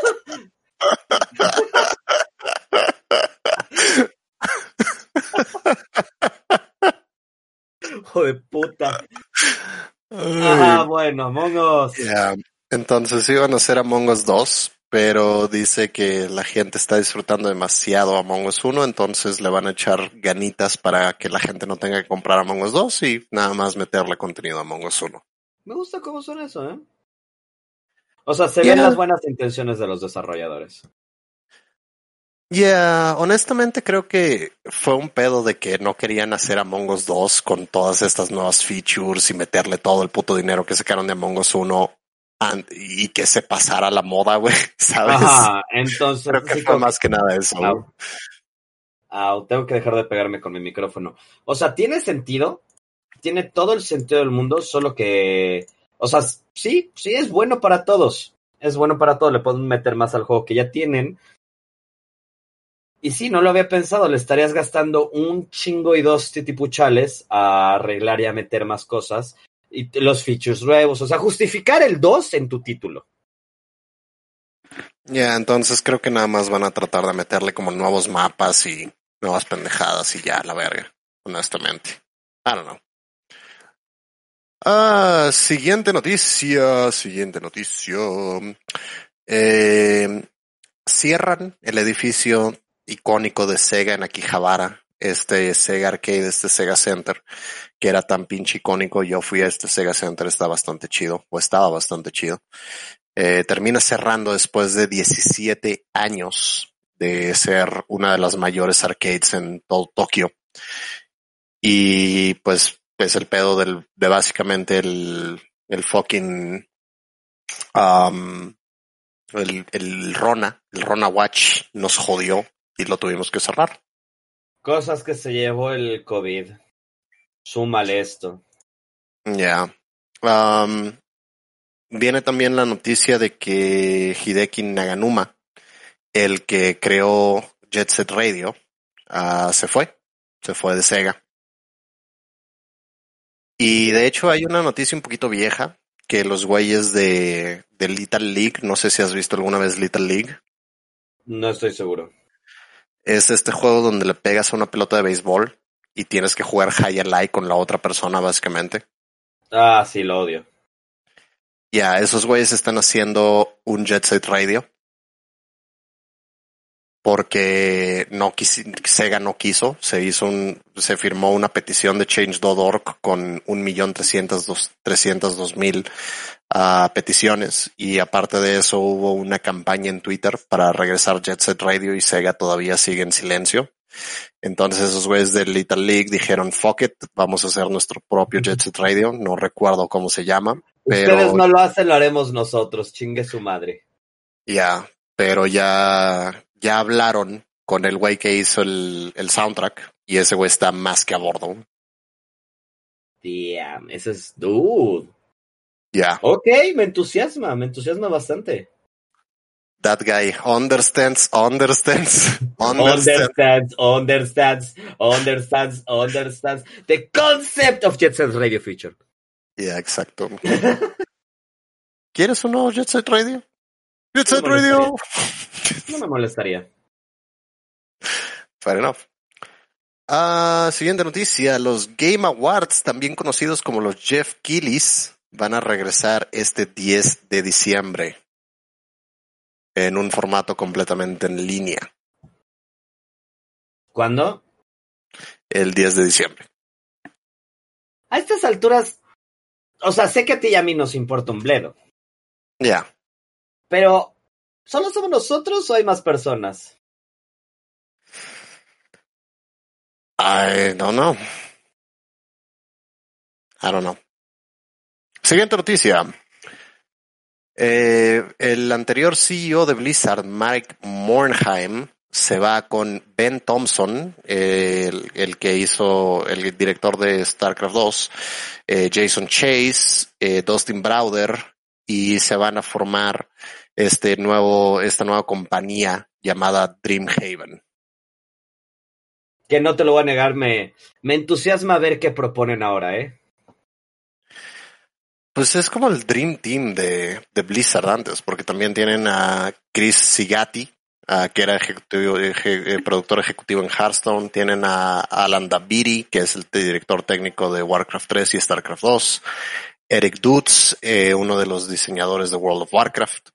Hijo de puta. Ah, bueno, Among Us. Ya, Entonces iban a hacer Among Us 2, pero dice que la gente está disfrutando demasiado Among Us 1, entonces le van a echar ganitas para que la gente no tenga que comprar Among Us 2 y nada más meterle contenido a Among Us 1. Me gusta cómo suena eso, ¿eh? O sea, se ven las buenas intenciones de los desarrolladores. Yeah, honestamente creo que fue un pedo de que no querían hacer Among Us 2 con todas estas nuevas features y meterle todo el puto dinero que sacaron de Among Us 1 an- y que se pasara la moda, güey, ¿sabes? Ajá, entonces. Creo que sí, fue como- más que nada eso. Au, tengo que dejar de pegarme con mi micrófono. O sea, tiene sentido, tiene todo el sentido del mundo, solo que, o sea, sí, sí es bueno para todos. Es bueno para todos, le pueden meter más al juego que ya tienen. Y sí, no lo había pensado, le estarías gastando un chingo y dos titipuchales a arreglar y a meter más cosas. y los features nuevos, o sea, justificar el 2 en tu título. Ya, entonces creo que nada más van a tratar de meterle como nuevos mapas y nuevas pendejadas y ya, la verga, honestamente. I don't know. Ah, siguiente noticia, siguiente noticia. Eh, cierran el edificio icónico de Sega en Akihabara, este Sega Arcade, este Sega Center, que era tan pinche icónico. Yo fui a este Sega Center, está bastante chido, o estaba bastante chido. Eh, termina cerrando después de 17 años de ser una de las mayores arcades en todo Tokio. Y pues es el pedo del, de básicamente el, el fucking, um, el, el Rona, el Rona Watch nos jodió y lo tuvimos que cerrar. Cosas que se llevó el COVID. Súmale esto. Ya. Um, viene también la noticia de que Hideki Naganuma, el que creó Jet Set Radio, uh, se fue. Se fue de Sega. Y de hecho hay una noticia un poquito vieja que los güeyes de, de Little League, no sé si has visto alguna vez Little League, No estoy seguro. Es este juego donde le pegas a una pelota de béisbol y tienes que jugar high and light con la otra persona básicamente. Ah, sí, lo odio. Ya, esos güeyes están haciendo un Jet Set Radio. Porque no quisi, Sega no quiso, se hizo un, se firmó una petición de Change.org con un millón trescientos dos, trescientos dos mil uh, peticiones y aparte de eso hubo una campaña en Twitter para regresar Jet Set Radio y Sega todavía sigue en silencio. Entonces esos güeyes de Little League dijeron fuck it, vamos a hacer nuestro propio Jet Set Radio, no recuerdo cómo se llama, pero Ustedes no lo hacen, lo haremos nosotros. Chingue su madre. ya, pero ya, ya hablaron con el güey que hizo el, el soundtrack y ese güey está más que a bordo. Damn, ese es. Dude. Ya, Ok, me entusiasma, me entusiasma bastante. that guy understands, understands, understands. Understands, understands, understands, understands the concept of Jet Set Radio Feature. Ya, exacto. ¿Quieres un nuevo Jet Set Radio? Jet Set Radio. No me molestaría. Fair enough. Ah, siguiente noticia. Los Game Awards, también conocidos como los Jeff Keighley's, van a regresar este 10 de diciembre en un formato completamente en línea. ¿Cuándo? El 10 de diciembre. A estas alturas, o sea, sé que a ti y a mí nos importa un bledo, Ya. pero ¿solo somos nosotros o hay más personas? I don't know. I don't know. Siguiente noticia. Eh, el anterior CEO de Blizzard, Mike Mornheim, se va con Ben Thompson, el, el, que hizo el director de StarCraft 2, eh, Jason Chase, eh, Dustin Browder, y se van a formar este nuevo, esta nueva compañía llamada Dreamhaven. Que no te lo voy a negar, me, me entusiasma ver qué proponen ahora, ¿eh? Pues es como el Dream Team de, de Blizzard antes, porque también tienen a Chris Sigati, que era ejecutivo, eje, eh, productor ejecutivo en Hearthstone, tienen a Alan Dabiri, que es el director técnico de Warcraft 3 y StarCraft 2, Eric Dutz, eh, uno de los diseñadores de World of Warcraft,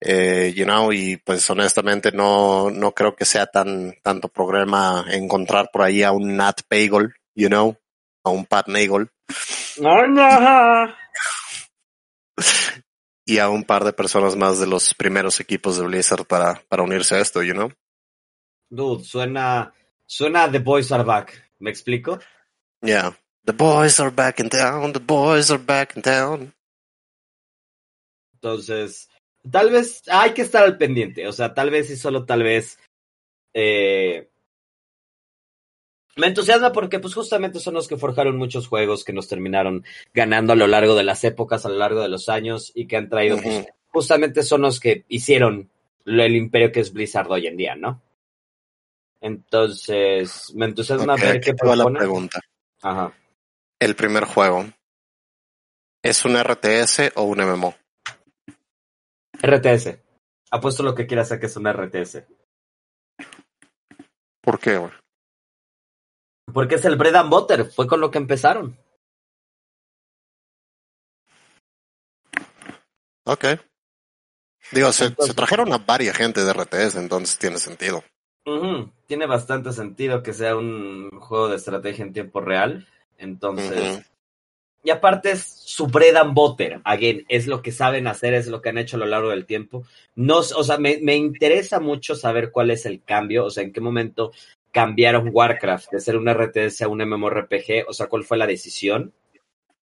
eh, you know, y pues honestamente no, no creo que sea tan, tanto problema encontrar por ahí a un Nat Pagel, you know, a un Pat Nagel. No, no. Y a un par de personas más de los primeros equipos de Blizzard para, para unirse a esto, you know? Dude, suena, suena The Boys Are Back. ¿Me explico? Yeah. The boys are back in town, the boys are back in town. Entonces, tal vez hay que estar al pendiente. O sea, tal vez y solo tal vez. Eh, me entusiasma porque pues justamente son los que forjaron muchos juegos que nos terminaron ganando a lo largo de las épocas, a lo largo de los años y que han traído, uh -huh. pues, justamente son los que hicieron el imperio que es Blizzard hoy en día, ¿no? Entonces, me entusiasma okay, ver qué proponen. la pregunta. Ajá. El primer juego. ¿Es un RTS o un MMO? RTS. Apuesto lo que quiera hacer que es un RTS. ¿Por qué, güey? Porque es el bread and butter, fue con lo que empezaron. Ok. Digo, se, Entonces- se trajeron a varias gente de RTS, entonces tiene sentido. Tiene bastante sentido que sea un juego de estrategia en tiempo real. Entonces, y aparte es su bread and butter. Again, es lo que saben hacer, es lo que han hecho a lo largo del tiempo. No, o sea, me, me interesa mucho saber cuál es el cambio, o sea, en qué momento cambiaron Warcraft de ser un RTS a un MMORPG, o sea, cuál fue la decisión.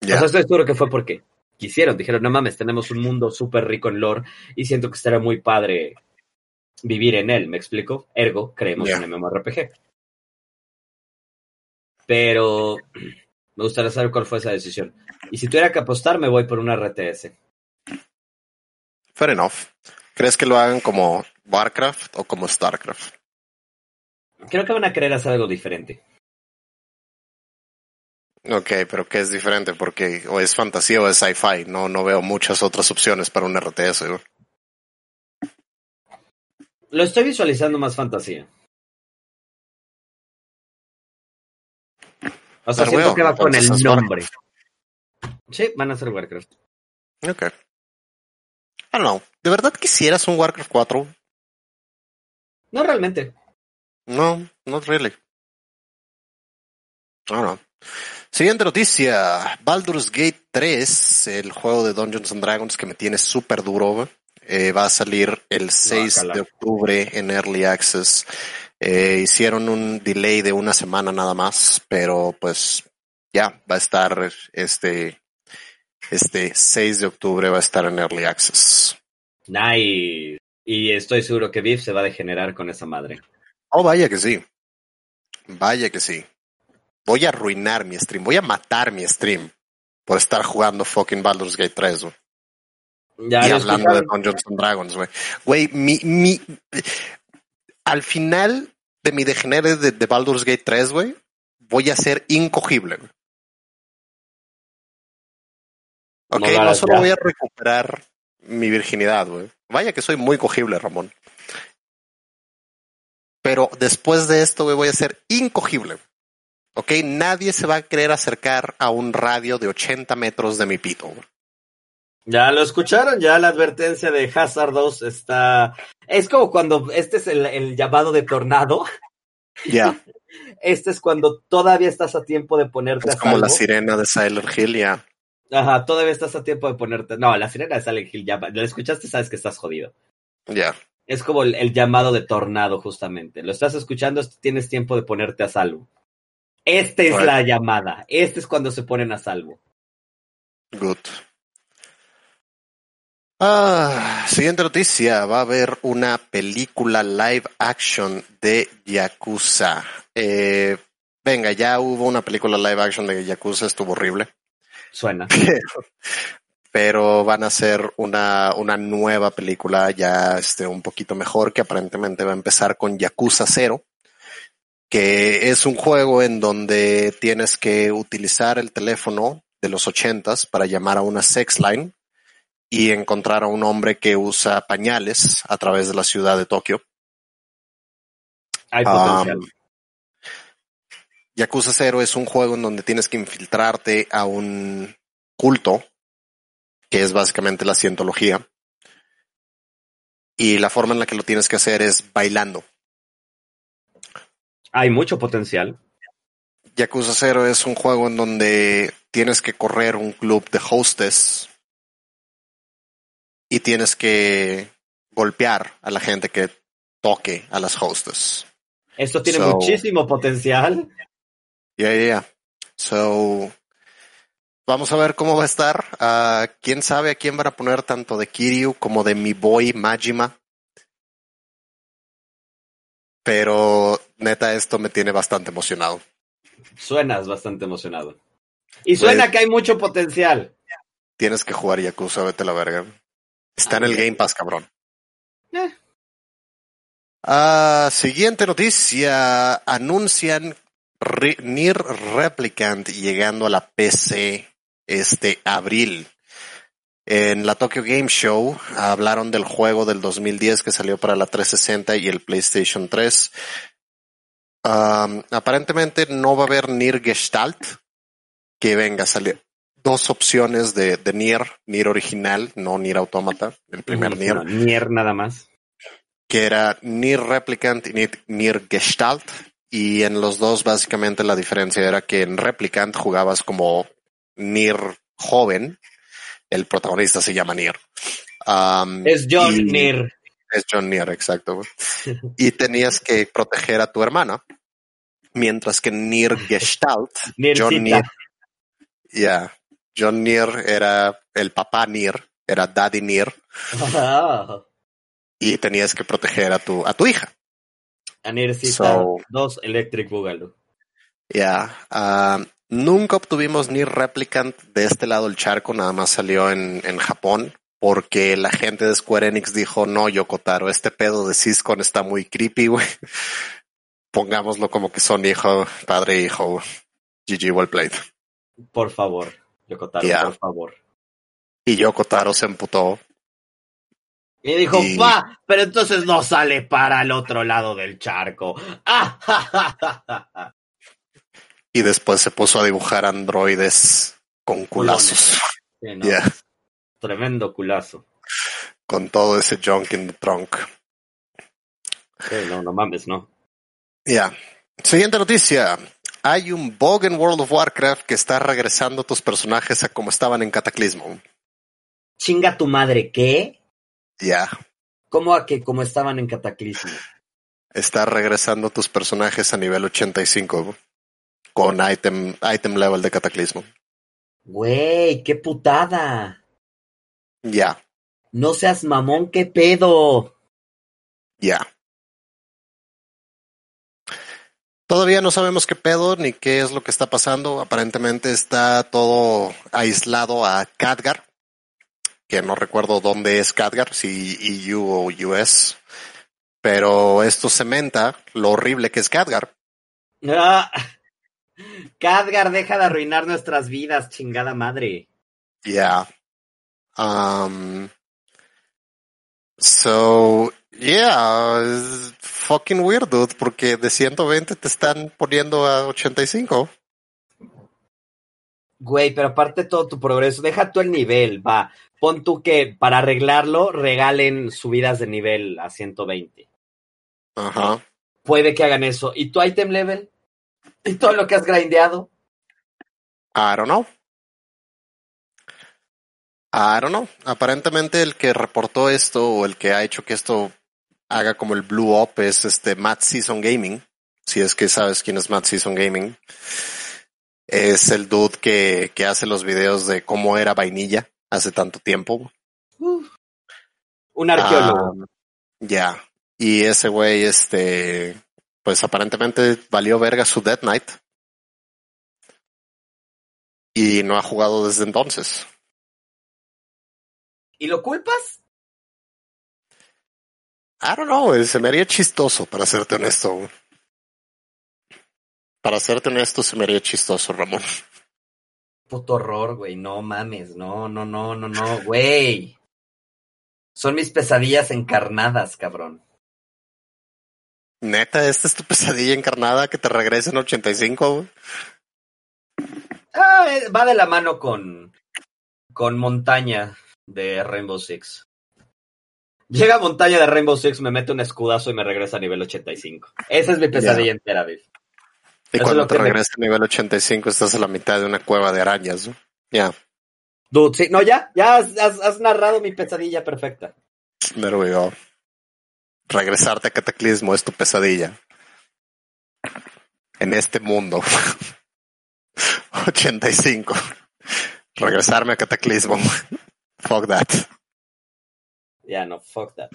Ya. O sea, estoy seguro que fue porque quisieron, dijeron, no mames, tenemos un mundo súper rico en lore y siento que estaría muy padre vivir en él, ¿me explico? Ergo, creemos Ya. un MMORPG. Pero me gustaría saber cuál fue esa decisión. Y si tuviera que apostar, me voy por una RTS. Fair enough. ¿Crees que lo hagan como Warcraft o como Starcraft? Creo que van a querer hacer algo diferente. Ok, pero ¿qué es diferente? Porque o es fantasía o es sci-fi. No, no veo muchas otras opciones para un RTS. güey. Lo estoy visualizando más fantasía. O sea, Pero siento que va con el nombre. Sí, van a ser Warcraft. Ok. Don't know. ¿De verdad quisieras un Warcraft 4? No realmente. No, not really. Don't know. Siguiente noticia. Baldur's Gate 3, el juego de Dungeons and Dragons que me tiene súper duro, eh, va a salir el 6 Guácala. de octubre en Early Access. Eh, hicieron un delay de una semana nada más, pero pues ya va a estar este, este 6 de octubre va a estar en Early Access. Nice. Y estoy seguro que Viv se va a degenerar con esa madre. Oh, vaya que sí. Vaya que sí. Voy a arruinar mi stream. Voy a matar mi stream por estar jugando fucking Baldur's Gate 3, güey. Ya y hablando de. Dungeons and Dragons, güey. Güey, mi, mi, al final de mi degenere de, de Baldur's Gate 3, güey, voy a ser incogible, güey. Ok, No solo ya. voy a recuperar mi virginidad, güey. Vaya que soy muy cogible, Ramón. Pero después de esto, güey, voy a ser incogible. Ok, nadie se va a querer acercar a un radio de 80 metros de mi pito, güey. Ya lo escucharon, ya la advertencia de Hazard 2 está... Es como cuando este es el, el llamado de tornado. Ya, Este es cuando todavía estás a tiempo de ponerte es a como la salvo. sirena de Silent Hill, ya. Ajá, todavía estás a tiempo de ponerte... No, la sirena de Silent Hill ya... La escuchaste, sabes que estás jodido. Ya. Es como el, el llamado de tornado, justamente. Lo estás escuchando, tienes tiempo de ponerte a salvo. Esta es Right. la llamada. Este es cuando se ponen a salvo. Good. Ah, siguiente noticia. Va a haber una película live action de Yakuza. Eh, venga, ya hubo una película live action de Yakuza, estuvo horrible. Suena. Pero, pero van a hacer una, una nueva película ya este, un poquito mejor que aparentemente va a empezar con Yakuza 0, que es un juego en donde tienes que utilizar el teléfono de los ochentas para llamar a una sex line y encontrar a un hombre que usa pañales a través de la ciudad de Tokio. Hay Um, potencial. Yakuza 0 es un juego en donde tienes que infiltrarte a un culto, que es básicamente la cientología. Y la forma en la que lo tienes que hacer es bailando. Hay mucho potencial. Yakuza 0 es un juego en donde tienes que correr un club de hostess y tienes que golpear a la gente que toque a las hostess. Esto tiene So- muchísimo potencial. Yeah, yeah. So, vamos a ver cómo va a estar. Ah, quién sabe a quién van a poner tanto de Kiryu como de mi boy Majima. Pero neta, esto me tiene bastante emocionado. Suenas bastante emocionado. Y suena Pues- que hay mucho potencial. Tienes que jugar Yakuza, vete a la verga. Está en el Game Pass, cabrón. Eh. Ah, siguiente noticia. Anuncian Re- Nier Replicant llegando a la PC este abril. En la Tokyo Game Show hablaron del juego del 2010 que salió para la 360 y el PlayStation 3. Um, aparentemente no va a haber Nier Gestalt, que venga a salir dos opciones de, de Nier, Nier original, no Nier Automata, el primer Nier. No, Nier nada más. Que era Nier Replicant y Nier, Nier Gestalt. Y en los dos básicamente la diferencia era que en Replicant jugabas como Nier joven, el protagonista se llama Nier. Um, Es John y- Nier. Es John Nier, exacto. y tenías que proteger a tu hermana. Mientras que Nier Gestalt. John Nier, ya, John Nier era el papá Nier, era Daddy Nier, Ah, y tenías que proteger a tu, a tu hija. a Niercita. So- Dos Electric Boogaloo. Ya, ah, nunca obtuvimos ni Replicant de este lado del charco, nada más salió en, en Japón, porque la gente de Square Enix dijo, no, Yokotaro, este pedo de Siscon está muy creepy, güey. Pongámoslo como que son hijo, padre e hijo. GG, well played. Por favor, Yokotaro, por favor. Y Yokotaro se emputó. Y dijo, Y- va, pero entonces no sale para el otro lado del charco. Ah, ja, ja, ja, ja, ja. Y después se puso a dibujar androides con culazos. Sí, no, Tremendo culazo. con todo ese junk in the trunk. Sí, no, no mames, no. Ya. Siguiente noticia. Hay un bug en World of Warcraft que está regresando tus personajes a como estaban en Cataclismo. Chinga tu madre, ¿qué? Ya. ¿Cómo a que como estaban en Cataclismo? Está regresando tus personajes a nivel 85 con item, item level de Cataclismo. Güey, qué putada. Ya, No seas mamón, qué pedo. ya. Todavía no sabemos qué pedo ni qué es lo que está pasando. Aparentemente está todo aislado a Khadgar, que no recuerdo dónde es Khadgar, si EU o US. Pero esto cementa lo horrible que es Khadgar. Ah. Khadgar, deja de arruinar nuestras vidas, chingada madre. Yeah. Um. So, yeah, es fucking weird, dude, porque de 120 te están poniendo a 85. Güey, pero aparte de todo tu progreso, deja tú el nivel, va. Pon tú que para arreglarlo regalen subidas de nivel a 120. Ajá. Puede que hagan eso. ¿Y tu item level? ¿Y todo lo que has grindeado? I don't know. I don't know. Aparentemente el que reportó esto o el que ha hecho que esto haga como el blue up es este Matt Season Gaming. Si es que sabes quién es Matt Season Gaming. Es el dude que, que hace los videos de cómo era vainilla hace tanto tiempo. Un arqueólogo. Ah, Ya. Y ese güey, este, pues aparentemente valió verga su Dead Knight. Y no ha jugado desde entonces. ¿Y lo culpas? I don't know, se me haría chistoso, para serte honesto. Para serte honesto, se me haría chistoso, Ramón. Puto horror, güey. No mames. No, no, no, no, no, güey. Son mis pesadillas encarnadas, cabrón. Neta, esta es tu pesadilla encarnada que te regrese en 85. güey? Ah, eh, va de la mano con, con montaña de Rainbow Six. Llega a montaña de Rainbow Six, me mete un escudazo y me regresa a nivel 85. Esa es mi pesadilla entera, Biff. Y Eso cuando te que me- regresa a nivel 85 estás a la mitad de una cueva de arañas. ¿no? Ya, Dude, sí, no, ya, ya has, has- has narrado mi pesadilla perfecta. there we go. Regresarte a Cataclismo es tu pesadilla. En este mundo. 85. Regresarme a Cataclismo. Fuck that. Ya, no, fuck that.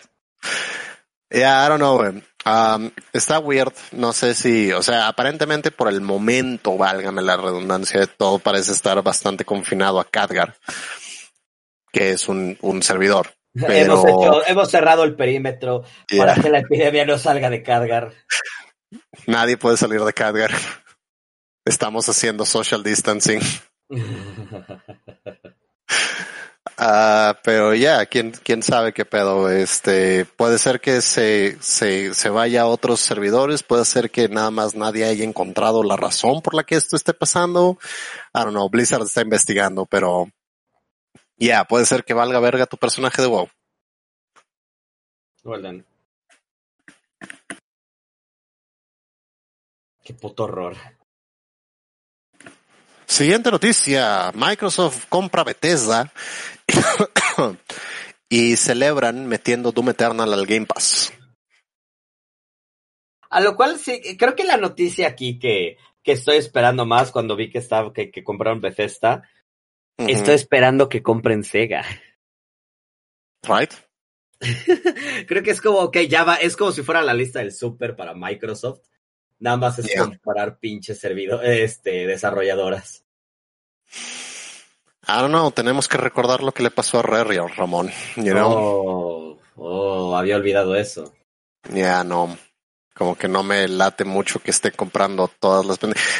Yeah, I don't know. güey. Um, está weird. No sé si, o sea, aparentemente por el momento, válgame la redundancia, todo parece estar bastante confinado a Khadgar, que es un, un servidor. Pero- Hemos, hecho, hemos cerrado el perímetro Yeah. para que la epidemia no salga de cargar. Nadie puede salir de Khadgar. Estamos haciendo social distancing. Ah, pero ya, quién, quién sabe qué pedo. Este, puede ser que se, se, se vaya a otros servidores, puede ser que nada más nadie haya encontrado la razón por la que esto esté pasando. I don't know, Blizzard está investigando, pero ya, puede ser que valga verga tu personaje de WoW. Done. Qué puto horror. Siguiente noticia. Microsoft compra Bethesda y celebran metiendo Doom Eternal al Game Pass. A lo cual sí, creo que la noticia aquí que, que estoy esperando más cuando vi que estaba, que, que compraron Bethesda, Estoy esperando que compren Sega. Right? creo que es como, que ya va, es como si fuera la lista del super para Microsoft. Nada más es Yeah. comprar pinches servidor, este, desarrolladoras. I don't know, tenemos que recordar lo que le pasó a Rare, Ramón. You know? Oh, oh, había olvidado eso. Ya no. Como que no me late mucho que esté comprando todas las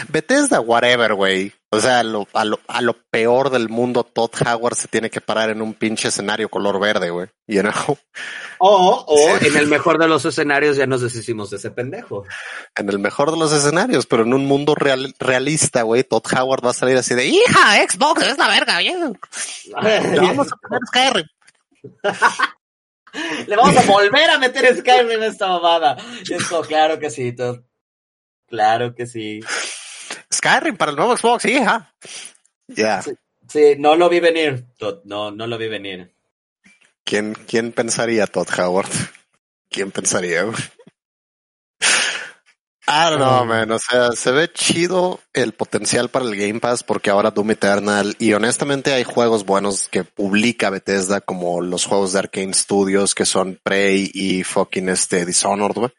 Bethesda, whatever, güey. O sea, a lo, a, lo, a lo peor del mundo, Todd Howard se tiene que parar en un pinche escenario color verde, güey. You know? O, o en el mejor de los escenarios ya nos deshicimos de ese pendejo. En el mejor de los escenarios, pero en un mundo real, realista, güey, Todd Howard va a salir así de hija, Xbox es la verga, güey. Le vamos a poner Skyrim. Le vamos a volver a meter Skyrim en esta mamada. Y es como, claro que sí, Todd. Claro que sí. Skyrim para el nuevo Xbox, hija. Ya. Sí, no lo vi venir, Todd. No, no lo vi venir. ¿Quién, ¿Quién pensaría Todd Howard? ¿Quién pensaría? I don't know, Um, man. O sea, se ve chido el potencial para el Game Pass porque ahora Doom Eternal y honestamente hay juegos buenos que publica Bethesda como los juegos de Arcane Studios que son Prey y fucking este Dishonored, güey.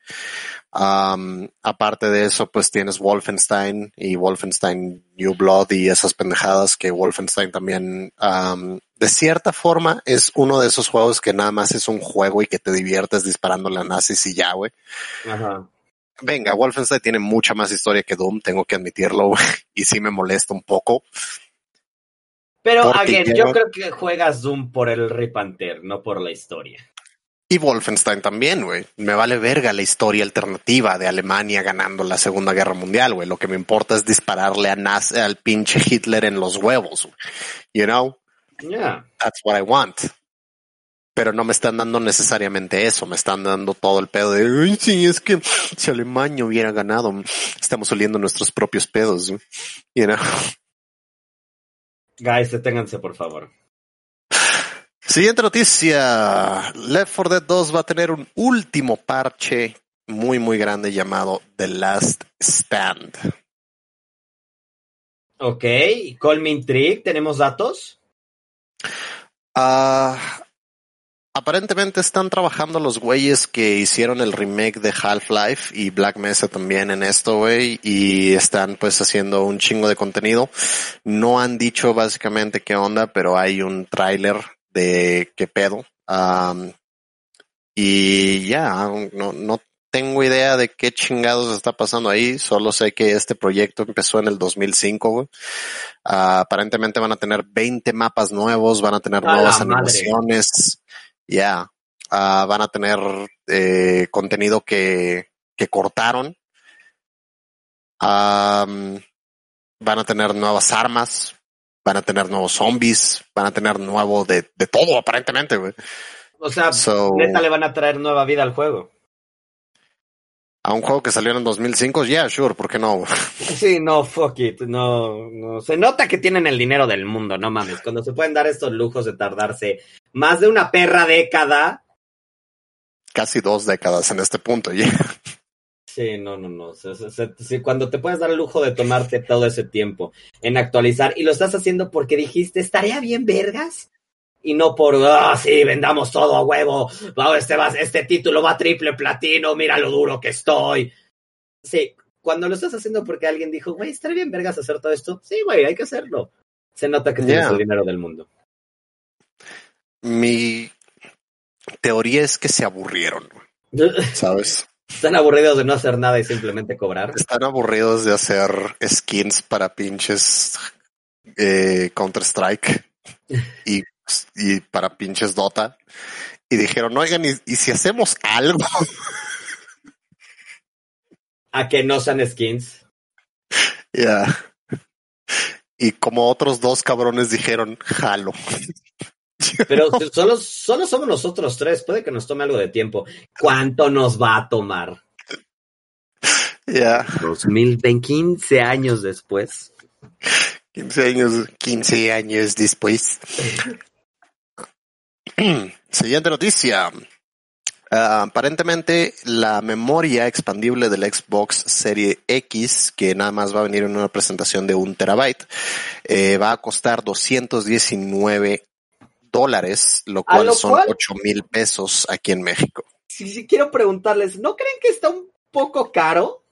Um, aparte de eso, pues tienes Wolfenstein y Wolfenstein New Blood y esas pendejadas que Wolfenstein también, um, de cierta forma, es uno de esos juegos que nada más es un juego y que te diviertes disparando a nazis y ya, güey. Ajá. Venga, Wolfenstein tiene mucha más historia que Doom, tengo que admitirlo, y sí me molesta un poco. Pero, again, lleva- yo creo que juegas Doom por el Ripanter, no por la historia. Y Wolfenstein también, güey. Me vale verga la historia alternativa de Alemania ganando la Segunda Guerra Mundial, güey. Lo que me importa es dispararle a al pinche Hitler en los huevos, güey. You know? Yeah. That's what I want. Pero no me están dando necesariamente eso, me están dando todo el pedo de, "Ay, sí, es que si Alemania hubiera ganado, estamos oliendo nuestros propios pedos, güey". you know. Guys, deténganse, por favor. Siguiente noticia. Left 4 Dead 2 va a tener un último parche muy, muy grande llamado The Last Stand. Ok, Call Me Intrigue, ¿tenemos datos? Ah, aparentemente están trabajando los güeyes que hicieron el remake de Half-Life y Black Mesa también en esto, güey, y están pues haciendo un chingo de contenido. No han dicho básicamente qué onda, pero hay un tráiler de qué pedo. Y ya, no, no tengo idea de qué chingados está pasando ahí. Solo sé que este proyecto empezó en el 2005, güey. Ah, aparentemente van a tener 20 mapas nuevos, van a tener ¡A la nuevas madre! Ya. Ah, van a tener eh, contenido que, que cortaron. Am, van a tener nuevas armas. Van a tener nuevos zombies. Van a tener nuevo de, de todo, aparentemente, güey. O sea, So, neta le van a traer nueva vida al juego. A un juego que salió en 2005, yeah, sure, ¿por qué no? Sí, no, fuck it, no, no. Se nota que tienen el dinero del mundo, no mames. Cuando se pueden dar estos lujos de tardarse más de una perra década. Casi dos décadas en este punto, yeah. Sí, no, no, no. Se- se- se- sí, cuando te puedes dar el lujo de tomarte todo ese tiempo en actualizar y lo estás haciendo porque dijiste, estaría bien, vergas. Y no por, ah, sí, vendamos todo a huevo. Este, va, este título va a triple platino, mira lo duro que estoy. Sí, cuando lo estás haciendo porque alguien dijo, güey, estaría bien, vergas, hacer todo esto. Sí, güey, hay que hacerlo. Se nota que tienes Yeah. el dinero del mundo. Mi teoría es que se aburrieron, ¿sabes? Están aburridos de no hacer nada y simplemente cobrar. Están aburridos de hacer skins para pinches eh, Counter-Strike y, y para pinches Dota. Y dijeron, oigan, ¿y, y si hacemos algo? A que no sean skins. Ya. Y como otros dos cabrones dijeron, jalo. Pero solo, solo somos nosotros tres. Puede que nos tome algo de tiempo. ¿Cuánto nos va a tomar? Ya. 2020, 15 años después. 15 años, 15 años después. Siguiente noticia. Ah, aparentemente la memoria expandible del Xbox Serie X, que nada más va a venir en una presentación de un terabyte, eh, va a costar 219 dólares, lo cual lo son cual- 8 mil pesos aquí en México. Si, si quiero preguntarles, ¿no creen que está un poco caro?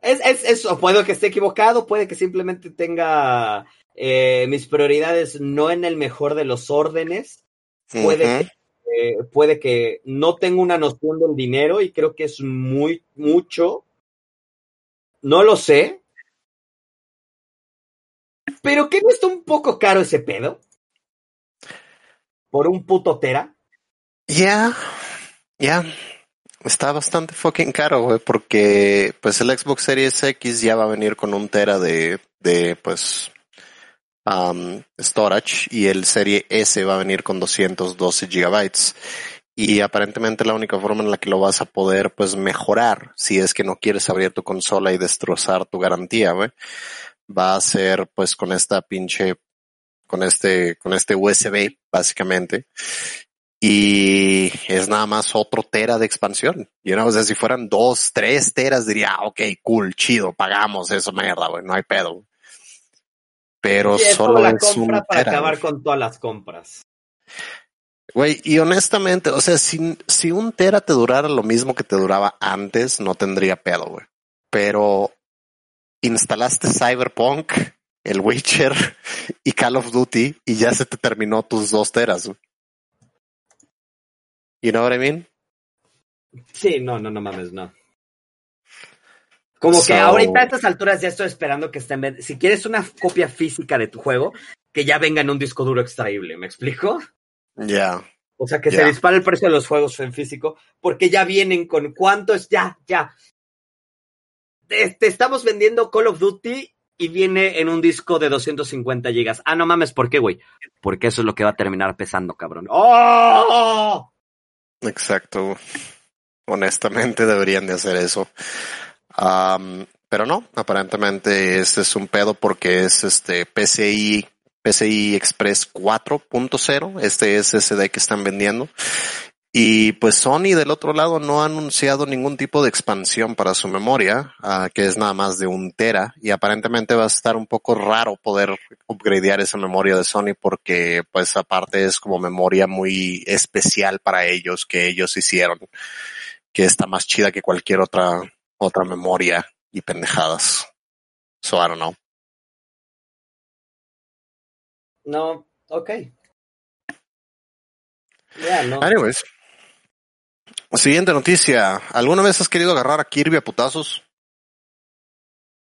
Es, es, es- puede que esté equivocado, puede que simplemente tenga eh, mis prioridades no en el mejor de los órdenes. Puede que, eh, puede que no tenga una noción del dinero y creo que es muy, mucho. No lo sé. Pero ¿qué no está un poco caro ese pedo? Por un puto tera. Ya, ya. Está bastante fucking caro, güey, porque pues el Xbox Series X ya va a venir con un tera de, de pues, um, storage y el Serie S va a venir con 212 gigabytes. Y aparentemente la única forma en la que lo vas a poder pues mejorar, si es que no quieres abrir tu consola y destrozar tu garantía, güey, va a ser pues con esta pinche, con este, con este USB, básicamente y es nada más otro tera de expansión. You know, si fueran dos, tres teras, diría, ah, ok, cool, chido, pagamos eso, mierda, güey, no hay pedo. Pero Y es como solo la es un compra para tera, acabar güey. con todas las compras. Güey, y honestamente, o sea, si, si un tera te durara lo mismo que te duraba antes, no tendría pedo, güey. Pero instalaste Cyberpunk, el Witcher y Call of Duty y ya se te terminó tus dos teras, güey. You know what I mean? Sí, no, no, no mames, no. Como que ahorita a estas alturas ya estoy esperando que estén. Si quieres una copia física de tu juego, que ya venga en un disco duro extraíble, ¿me explico? Ya. O sea, que se Ya. dispare el precio de los juegos en físico, porque ya vienen con cuánto es, ya, ya. Te, te estamos vendiendo Call of Duty y viene en un disco de 250 gigas. Ah, no mames, ¿por qué, güey? Porque eso es lo que va a terminar pesando, cabrón. ¡Oh! Exacto. Honestamente deberían de hacer eso. Am, pero no, aparentemente este es un pedo porque es este PCI, PCI Express 4.0, este SSD que están vendiendo. Y pues Sony del otro lado no ha anunciado ningún tipo de expansión para su memoria, ah, que es nada más de un tera, y aparentemente va a estar un poco raro poder upgradear esa memoria de Sony porque pues aparte es como memoria muy especial para ellos que ellos hicieron, que está más chida que cualquier otra, otra memoria y pendejadas. So I don't know. No, ok. Ya, no. Anyways. Siguiente noticia. ¿Alguna vez has querido agarrar a Kirby a putazos?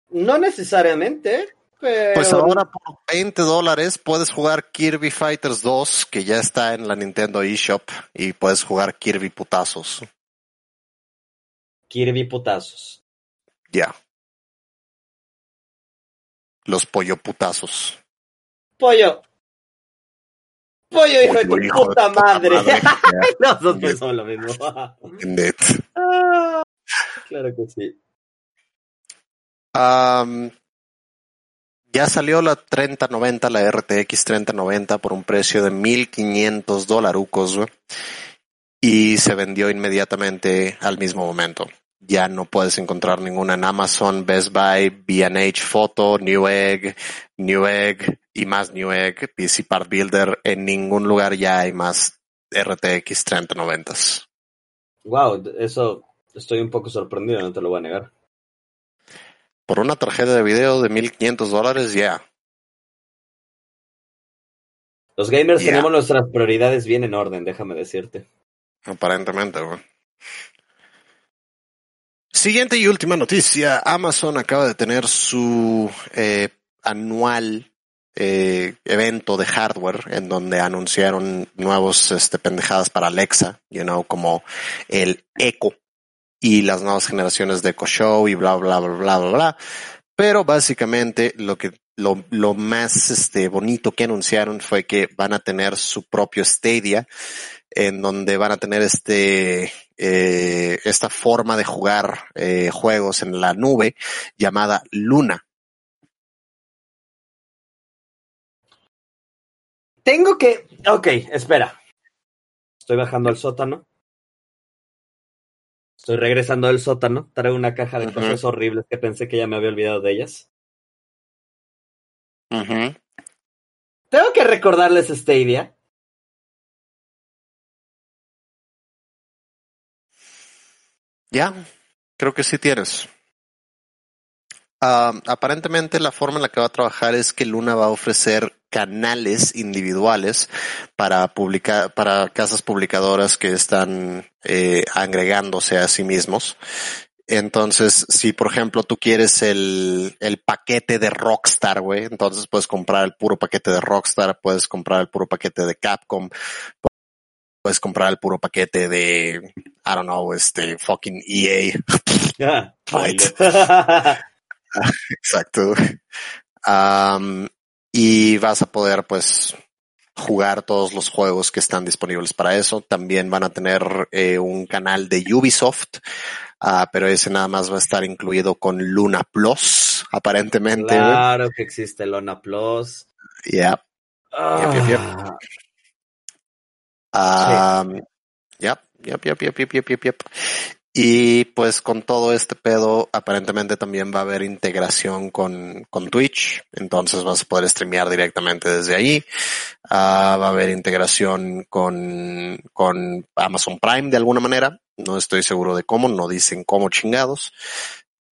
No necesariamente, pero. Pues ahora por 20 dólares puedes jugar Kirby Fighters 2, que ya está en la Nintendo eShop, y puedes jugar Kirby putazos. Kirby putazos. Ya. Los pollo putazos. Pollo. Pollo, hijo de tu Pollo, hijo de puta tu puta madre. madre. Nosotros pensamos lo mismo. Net. Ah, claro que sí. Am, ya salió la 3090, la RTX 3090 por un precio de 1500 dolarucos, güey. Y se vendió inmediatamente al mismo momento. Ya no puedes encontrar ninguna en Amazon, Best Buy, B&H Photo, Newegg, Newegg y más Newegg, PC Part Builder. En ningún lugar ya hay más RTX 3090. Wow, eso estoy un poco sorprendido, no te lo voy a negar. Por una tarjeta de video de 1500 dólares, ya. Los gamers tenemos nuestras prioridades bien en orden, déjame decirte. Aparentemente, güey. Siguiente y última noticia. Amazon acaba de tener su eh, anual eh, evento de hardware en donde anunciaron nuevos este, pendejadas para Alexa, you know, como el Echo y las nuevas generaciones de Echo Show y bla, bla, bla, bla, bla, bla. Pero básicamente lo que lo, lo más este, bonito que anunciaron fue que van a tener su propio Stadia, en donde van a tener este eh, esta forma de jugar eh, juegos en la nube llamada Luna. Tengo que. Ok, espera. Estoy bajando al sótano. Estoy regresando del sótano. Traigo una caja de cosas horribles que pensé que ya me había olvidado de ellas. Tengo que recordarles Stadia. Ya, creo que sí tienes. Ah, aparentemente la forma en la que va a trabajar es que Luna va a ofrecer canales individuales para publicar, para casas publicadoras que están eh, agregándose a sí mismos. Entonces, si por ejemplo tú quieres el, el paquete de Rockstar, güey, entonces puedes comprar el puro paquete de Rockstar, puedes comprar el puro paquete de Capcom, puedes comprar el puro paquete de, I don't know, este fucking EA. Ah, Right. baile. Exacto. Am, y vas a poder, pues, jugar todos los juegos que están disponibles para eso. También van a tener eh, un canal de Ubisoft, ah, pero ese nada más va a estar incluido con Luna Plus, aparentemente. claro que existe Lona Plus. Yeah. Ah, Yep, yep, Yep, yep, yep, yep, yep, yep, yep, yep. Y pues con todo este pedo, aparentemente también va a haber integración con, con Twitch. Entonces vas a poder streamear directamente desde ahí. Ah, va a haber integración con, con Amazon Prime de alguna manera. No estoy seguro de cómo, no dicen cómo chingados.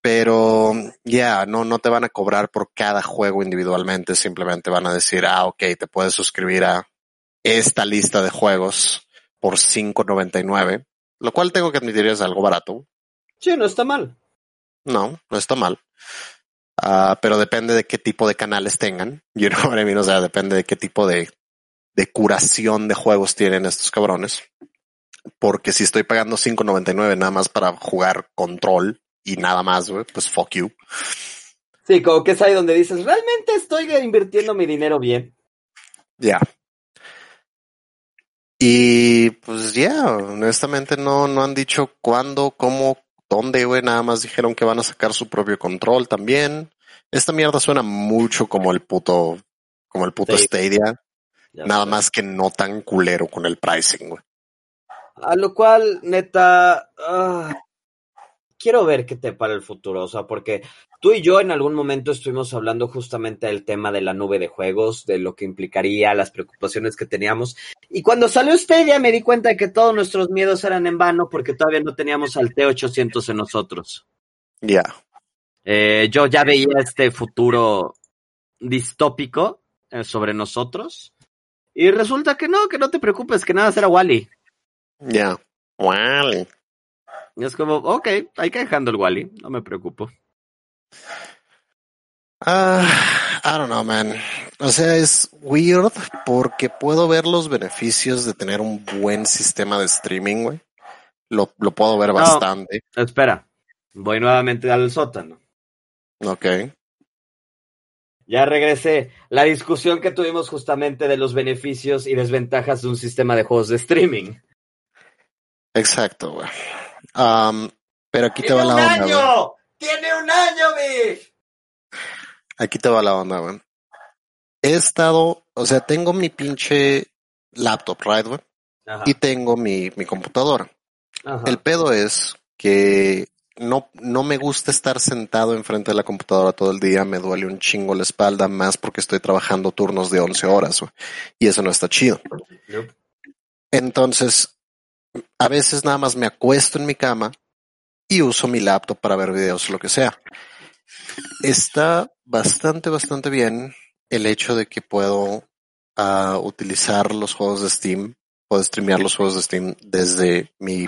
Pero ya, no, no te van a cobrar por cada juego individualmente. Simplemente van a decir, ah, ok, te puedes suscribir a esta lista de juegos por $5.99, lo cual tengo que admitir es algo barato. Sí, no está mal. No, no está mal. Ah, pero depende de qué tipo de canales tengan. You know what I mean? O sea, depende de qué tipo de, de curación de juegos tienen estos cabrones. Porque si estoy pagando $5.99 nada más para jugar control y nada más, pues fuck you. Sí, como que es ahí donde dices, realmente estoy invirtiendo mi dinero bien. Ya. Y pues ya, honestamente no, no han dicho cuándo, cómo, dónde, güey. Nada más dijeron que van a sacar su propio control también. Esta mierda suena mucho como el puto, como el puto Sí. Stadia. Ya Nada sé. más que no tan culero con el pricing, güey. A lo cual, neta, ah, quiero ver qué te para el futuro, o sea, porque tú y yo en algún momento estuvimos hablando justamente del tema de la nube de juegos, de lo que implicaría, las preocupaciones que teníamos. Y cuando salió Stadia me di cuenta de que todos nuestros miedos eran en vano porque todavía no teníamos al T800 en nosotros. Ya. Eh, yo ya veía este futuro distópico eh, sobre nosotros. Y resulta que no, que no te preocupes, que nada será Wally. Ya. Vale. Y es como, ok, hay que dejando el Wally, no me preocupo. Ah, I don't know, man. O sea, es weird porque puedo ver los beneficios de tener un buen sistema de streaming, güey. Lo, lo puedo ver bastante. Espera, voy nuevamente al sótano. Ok. Ya regresé. La discusión que tuvimos justamente de los beneficios y desventajas de un sistema de juegos de streaming. Exacto, güey. Am, pero aquí te va la onda, güey. ¡Tiene un año, Biff! Aquí te va la onda, güey. He estado, o sea, tengo mi pinche laptop, right. Ajá, Y tengo mi, mi computadora. ajá. El pedo es que no, no me gusta estar sentado enfrente de la computadora todo el día. Me duele un chingo la espalda, más porque estoy trabajando turnos de 11 horas, güey. Y eso no está chido. Entonces, a veces nada más me acuesto en mi cama y uso mi laptop para ver videos o lo que sea. Está bastante, bastante bien el hecho de que puedo ah, utilizar los juegos de Steam, puedo streamear los juegos de Steam desde mi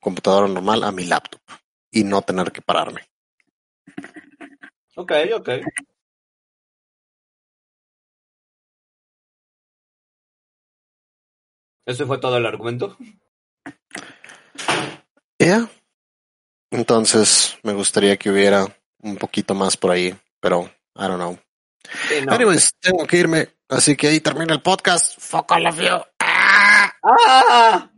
computadora normal a mi laptop. y no tener que pararme. Ok, ok. ¿Ese fue todo el argumento? Yeah. Entonces, me gustaría que hubiera un poquito más por ahí, pero I don't know. Sí, no. Anyways, tengo que irme, así que ahí termina el podcast. Fuck all of you. Ah. ¡Ah!